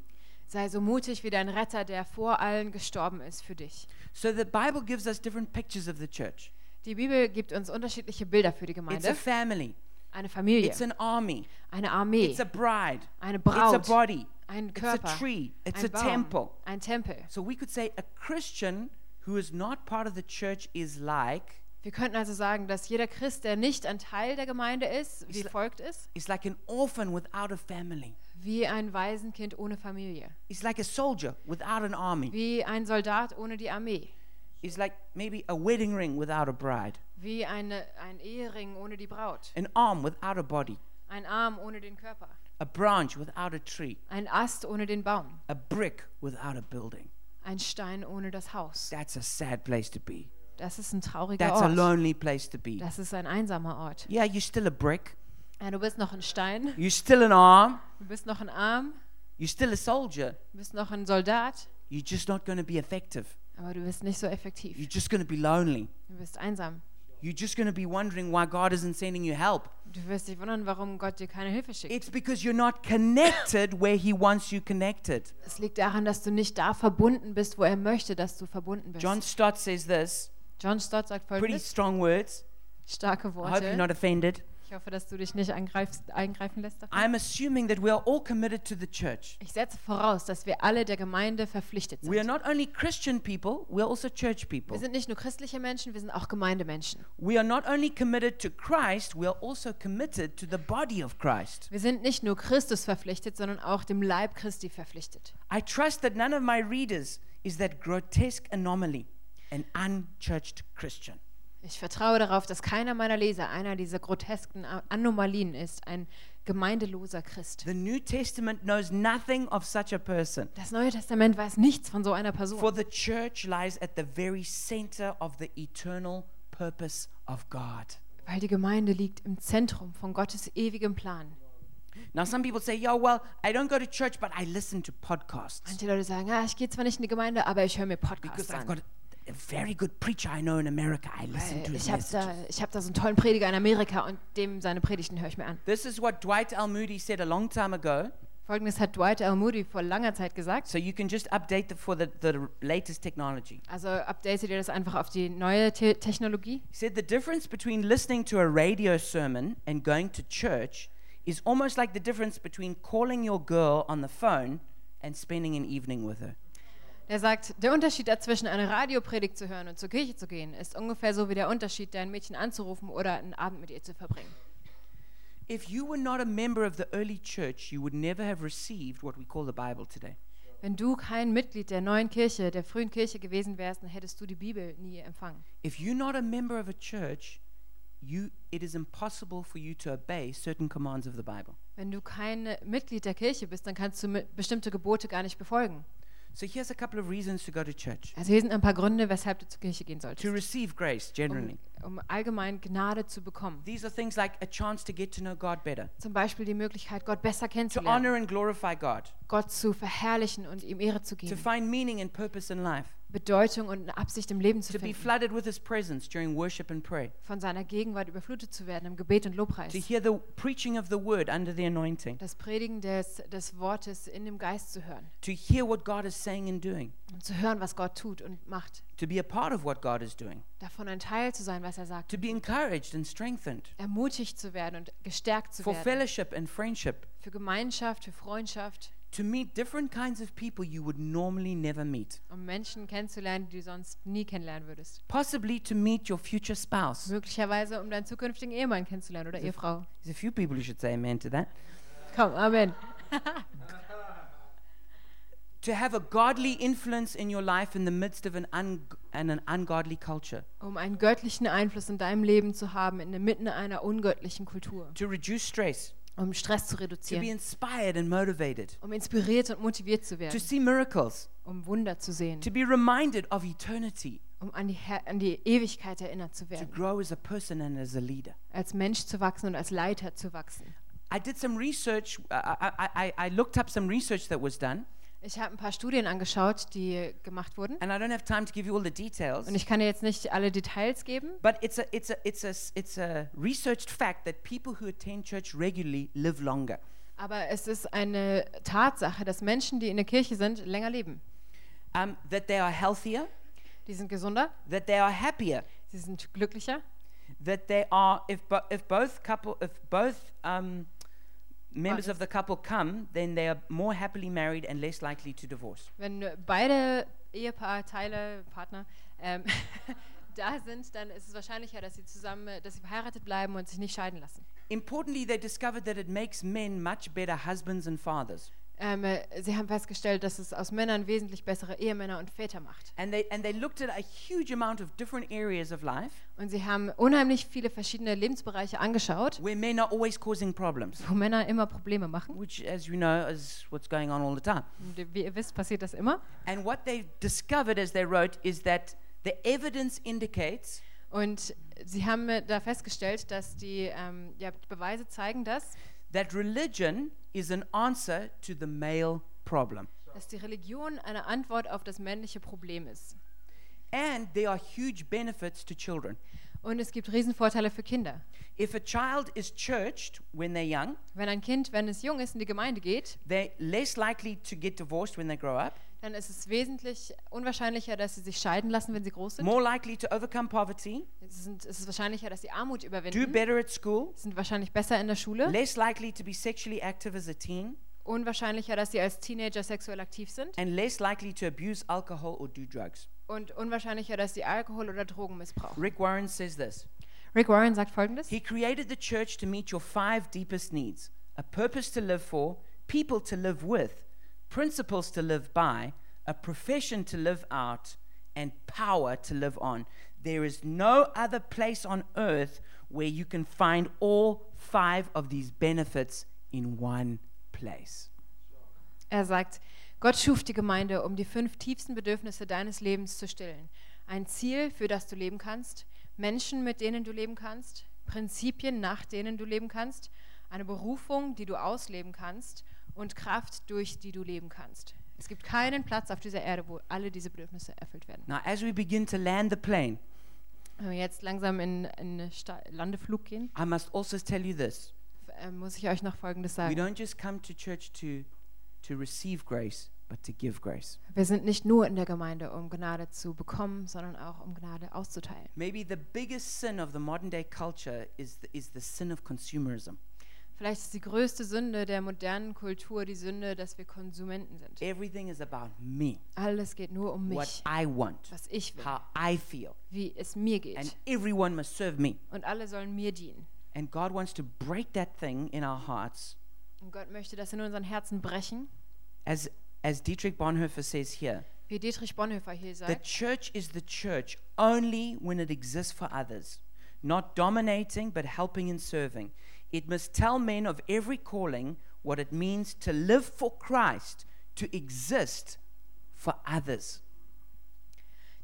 Sei so mutig wie dein Retter, der vor allen gestorben ist für dich. So the Bible gives us different pictures of the church. Die Bibel gibt uns unterschiedliche Bilder für die It's a Gemeinde. family, Eine Familie, it's an army, eine Armee, it's a bride, eine it's a Braut, body, ein it's a Körper, tree, it's a ein Baum, temple. ein Tempel. So we could say a Christian who is not part of the church is like Wir könnten also sagen, dass jeder Christ, der nicht ein Teil der Gemeinde ist, wie folgt ist, is like an orphan without a family. Wie ein Waisenkind ohne Familie, It's like a soldier without an army. wie ein Soldat ohne die Armee, It's like maybe a wedding ring without a bride, wie eine, ein Ehering ohne die Braut, an arm without a body, ein Arm ohne den Körper, a branch without a tree, ein Ast ohne den Baum, a brick without a building. ein Stein ohne das Haus. That's a sad place to be. Das ist ein trauriger That's a Ort. lonely place to be. Das ist ein einsamer Ort. Yeah, you're still a brick. Ja, du bist noch ein Stein, You're still an arm. du bist noch ein Arm, You're still a soldier. du bist noch ein Soldat, You're just not going to be effective. aber du bist nicht so effektiv. You're just going to be lonely. Du bist einsam. You're just going to be wondering why God isn't sending you help. Du wirst dich wundern, warum Gott dir keine Hilfe schickt. It's because you're not connected where He wants you connected. Es liegt daran, dass du nicht da verbunden bist, wo er möchte, dass du verbunden bist. John Stott says this John Stott sagt pretty folgendes, strong words. starke I hope you're Worte. not offended. Ich hoffe, dass du dich nicht eingreifen lässt davon. I'm assuming that we are all committed to the church. Ich setze voraus, dass wir alle der Gemeinde verpflichtet We are sind. not only Christian people, we're also church people. Wir sind nicht nur christliche Menschen, wir sind auch Gemeindemenschen. We are not only committed to Christ, we are also committed to the body of Christ. Wir sind nicht nur Christus verpflichtet, sondern auch dem Leib Christi verpflichtet. I trust that none of my readers is that grotesque anomaly, an unchurched Christian. Ich vertraue darauf, dass keiner meiner Leser einer dieser grotesken Anomalien ist, ein gemeindeloser Christ. The New Testament knows nothing of such a person. Das Neue Testament weiß nichts von so einer For Person. the church lies at the very center of the eternal purpose of God. Weil die Gemeinde liegt im Zentrum von Gottes ewigem Plan. Now, some people say, yeah, well, I don't go to church, but I listen to podcasts Manche Leute sagen, ja, ich gehe zwar nicht in die Gemeinde, aber ich höre mir because Podcasts I've an. got a very good preacher I know in America. I listen äh, to Weil his ich habe messages. da, ich hab da so einen tollen Prediger in Amerika und dem seine Predigten höre ich mir an. This is what Dwight L. Moody said a long time ago. Folgendes hat Dwight L. Moody vor langer Zeit gesagt. So you can just update it for the, the latest technology. Also update dir das einfach auf die neue Te Technologie. He said the difference between listening to a radio sermon and going to church is almost like the difference between calling your girl on the phone and spending an evening with her. Er sagt, der Unterschied dazwischen, eine Radiopredigt zu hören und zur Kirche zu gehen, ist ungefähr so wie der Unterschied, dein Mädchen anzurufen oder einen Abend mit ihr zu verbringen. If you were not a member of the early church, you would never have received what we call the Bible today. Wenn du kein Mitglied der neuen Kirche, der frühen Kirche gewesen wärst, dann hättest du die Bibel nie empfangen. If you're not a member of a church, you, it is impossible for you to obey certain commands of the Bible. Wenn du kein Mitglied der Kirche bist, dann kannst du bestimmte Gebote gar nicht befolgen. So here's a couple of reasons to go to church. Also hier sind ein paar Gründe, weshalb du zur Kirche gehen To solltest. receive grace, generally. Um, um allgemein Gnade zu bekommen. These are things like a chance to get to know God better, Zum Beispiel die Möglichkeit, Gott besser to kennenzulernen, honor and glorify God, Gott zu verherrlichen und ihm Ehre zu to geben, find meaning and purpose in life, Bedeutung und eine Absicht im Leben zu to be finden, flooded with His presence during worship and prayer, von seiner Gegenwart überflutet zu werden im Gebet und Lobpreis. to hear the preaching of the word under the anointing, Das Predigen des, des Wortes in dem Geist zu hören. To hear what God is saying and doing, und zu hören, was Gott tut und macht. to be a part of what God is doing, Davon ein Teil zu sein, was er sagt. to be encouraged and strengthened, Ermutigt zu werden und gestärkt zu for werden. fellowship and friendship, Für Gemeinschaft, für Freundschaft, to meet different kinds of people you would normally never meet, um Menschen kennenzulernen, die du sonst nie kennenlernen würdest. possibly to meet your future spouse. Möglicherweise, um deinen zukünftigen Ehemann kennenzulernen oder Ehefrau. There's a few people who should say amen to that. Komm, Amen. to have a godly influence in your life in the midst of an, un- and an ungodly culture, um einen göttlichen Einfluss in deinem Leben zu haben, in der Mitten einer ungöttlichen Kultur, to reduce stress, um Stress zu to be reduzieren, inspired and motivated, um inspiriert und motiviert zu to werden, see miracles, um Wunder zu sehen, to be reminded of eternity, um an die, Her an die Ewigkeit erinnert zu to werden, grow as a person and as a leader. als Mensch zu wachsen und als Leiter zu wachsen. I did some research. uh, I, I, I, I looked up some research that was done, Ich habe ein paar Studien angeschaut, die gemacht wurden. and I don't have time to give you all the details. Und ich kann dir jetzt nicht alle Details geben, But it's a, it's, a, it's, a, it's a researched fact that people who attend church regularly live longer. aber es ist eine Tatsache, dass Menschen, die in der Kirche sind, länger leben. Um, that they are healthier, Die sind gesunder, that they are happier, sie sind glücklicher, that they are, if, bo- if both couple, if both um, members of the couple come, then they are more happily married and less likely to divorce. Wenn beide Ehepaarteile, Partner, ähm, da sind, dann ist es wahrscheinlicher, dass sie zusammen, dass sie verheiratet bleiben und sich nicht scheiden lassen. Importantly, they discovered that it makes men much better husbands and fathers. Ähm, äh, sie haben festgestellt, dass es aus Männern wesentlich bessere Ehemänner und Väter macht. And they, and they looked at a huge amount of different areas of life Und sie haben unheimlich viele verschiedene Lebensbereiche angeschaut, where men are always causing problems, wo Männer immer Probleme machen. which, as you know, is what's going on all the time. Und wie ihr wisst, passiert das immer. And what they discovered as they wrote is that the evidence indicates Und sie haben äh, da festgestellt, dass die ähm, ja, Beweise zeigen, dass, that religion is an answer to the male problem. dass die Religion eine Antwort auf das männliche Problem ist. And there are huge benefits to children. Und es gibt Riesenvorteile für Kinder. If a child is churched when they're young, Wenn ein Kind, wenn es jung ist, in die Gemeinde geht, they're less likely to get divorced when they grow up, dann ist es wesentlich unwahrscheinlicher, dass sie sich scheiden lassen, wenn sie groß sind. more likely to overcome poverty, Es, sind, es ist wahrscheinlicher, dass sie Armut do überwinden, better at school, sind wahrscheinlich besser in der Schule, less likely to be sexually active as a teen, unwahrscheinlicher, dass sie als Teenager sexuell aktiv sind. And less likely to abuse alcohol or do drugs. und unwahrscheinlicher, dass sie Alkohol oder Drogen missbrauchen. Rick Warren says this. Rick Warren sagt folgendes: He created the church to meet your five deepest needs. A purpose to live for, people to live with, principles to live by, a profession to live out, and power to live on. There is no other place on earth where you can find all five of these benefits in one place. Er sagt, Gott schuf die Gemeinde, um die fünf tiefsten Bedürfnisse deines Lebens zu stillen. Ein Ziel, für das du leben kannst, Menschen, mit denen du leben kannst, Prinzipien, nach denen du leben kannst, eine Berufung, die du ausleben kannst und Kraft, durch die du leben kannst. Es gibt keinen Platz auf dieser Erde, wo alle diese Bedürfnisse erfüllt werden. Now, as we begin to land the plane, Wenn wir jetzt langsam in einen Sta- Landeflug gehen, I must also tell you this. äh, muss ich euch noch Folgendes We sagen. don't just come to church to, to receive grace, but to give grace. Wir sind nicht nur in der Gemeinde, um Gnade zu bekommen, sondern auch um Gnade auszuteilen. Maybe the biggest sin of the modern day culture is the, is the sin of consumerism. Vielleicht ist die größte Sünde der modernen Kultur die Sünde, dass wir Konsumenten sind. Everything is about me, Alles geht nur um what mich, I want, was ich will, how I feel, wie es mir and geht. everyone must serve me. Und alle sollen mir dienen. And God wants to break that thing in our hearts, Und Gott möchte das in unseren Herzen brechen. as as Dietrich Bonhoeffer says here. Wie Dietrich Bonhoeffer hier The sagt, church is the church only when it exists for others, not dominating but helping and serving. It must tell men of every calling what it means to live for Christ, to exist for others.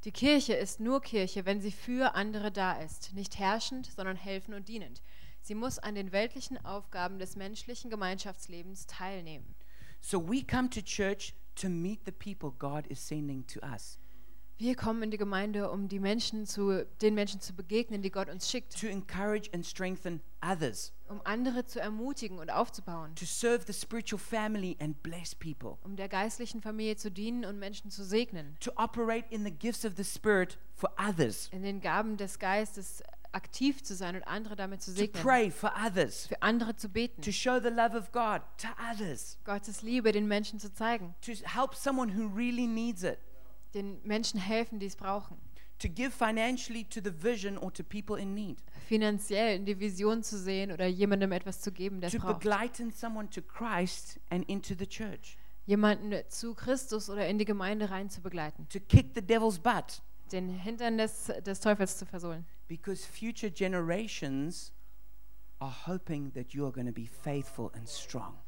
die Kirche ist nur Kirche, wenn sie für andere da ist, nicht herrschend, sondern helfend und dienend. Sie muss an den weltlichen Aufgaben des menschlichen Gemeinschaftslebens teilnehmen. So we come to church to meet the people God is sending to us, Wir kommen in die Gemeinde, um die Menschen zu, den Menschen zu begegnen, die Gott uns schickt, to encourage and strengthen others, um andere zu ermutigen und aufzubauen, to serve the spiritual family and bless people, um der geistlichen Familie zu dienen und Menschen zu segnen, to operate in the gifts of the Spirit for others, in den Gaben des Geistes aktiv zu sein und andere damit zu to segnen, pray for others, für andere zu beten, to show the love of God to others, Gottes Liebe den Menschen zu zeigen, to help someone who really needs it, den Menschen helfen, die es brauchen, to give financially to the vision or to people in need, finanziell in die Vision zu sehen oder jemandem etwas zu geben, der to braucht, begleiten someone to Christ and into the church. jemanden zu Christus oder in die Gemeinde rein zu begleiten, to kick the devil's butt. den Hintern des, des Teufels zu versohlen. Because future generations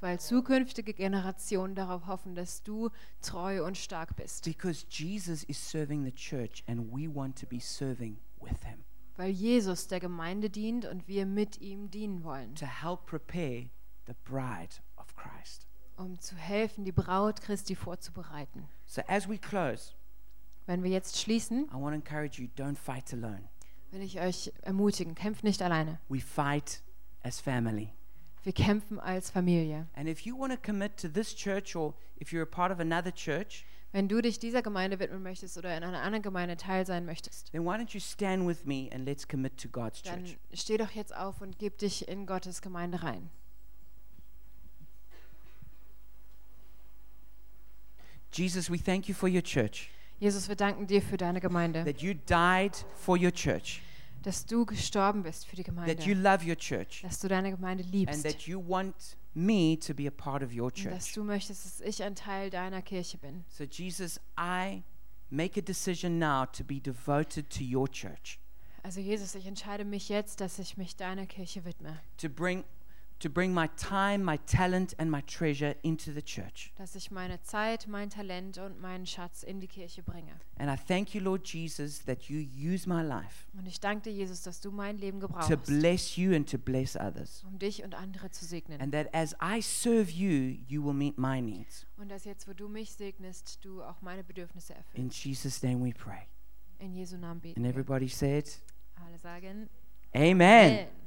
Weil zukünftige Generationen darauf hoffen, dass du treu und stark bist. Because Jesus is serving the church and we want to be serving with him Weil Jesus der Gemeinde dient und wir mit ihm dienen wollen, to help prepare the bride of Christ. um zu helfen, die Braut Christi vorzubereiten. So as we close, Wenn wir jetzt schließen, I want to encourage you don't fight alone. will ich euch ermutigen, kämpft nicht alleine. We fight as family. Wir kämpfen als Familie. And if you want to commit to this church or if you're a part of another church, Wenn du dich dieser Gemeinde widmen möchtest oder in einer anderen Gemeinde Teil sein möchtest, then why don't you stand with me and let's commit to God's dann church? steh doch jetzt auf und gib dich in Gottes Gemeinde rein. Jesus, we thank you for your church, Jesus, wir danken dir für deine Gemeinde, that you died for your church, dass du gestorben bist für die that you Gemeinde, love your church, dass du deine Gemeinde and liebst. that you want me to be a part of your und dass church. du möchtest, dass ich ein Teil deiner Kirche bin. So, Jesus, I make a decision now to be devoted to your church, Also Jesus, ich entscheide mich jetzt, dass ich mich deiner Kirche widme, to bring, to bring my time, my talent, and my treasure into the church. dass ich meine Zeit, mein Talent und meinen Schatz in die Kirche bringe. And I thank you, Lord Jesus, that you use my life Und ich danke dir, Jesus, dass du mein Leben to gebrauchst, bless you and to bless others. um dich und andere zu segnen. And that as I serve you, you will meet my needs. Und dass jetzt, wo du mich segnest, du auch meine Bedürfnisse In erfüllst. Jesus' name we pray. In Jesu Namen beten And wir. everybody said, Alle sagen Amen. Amen.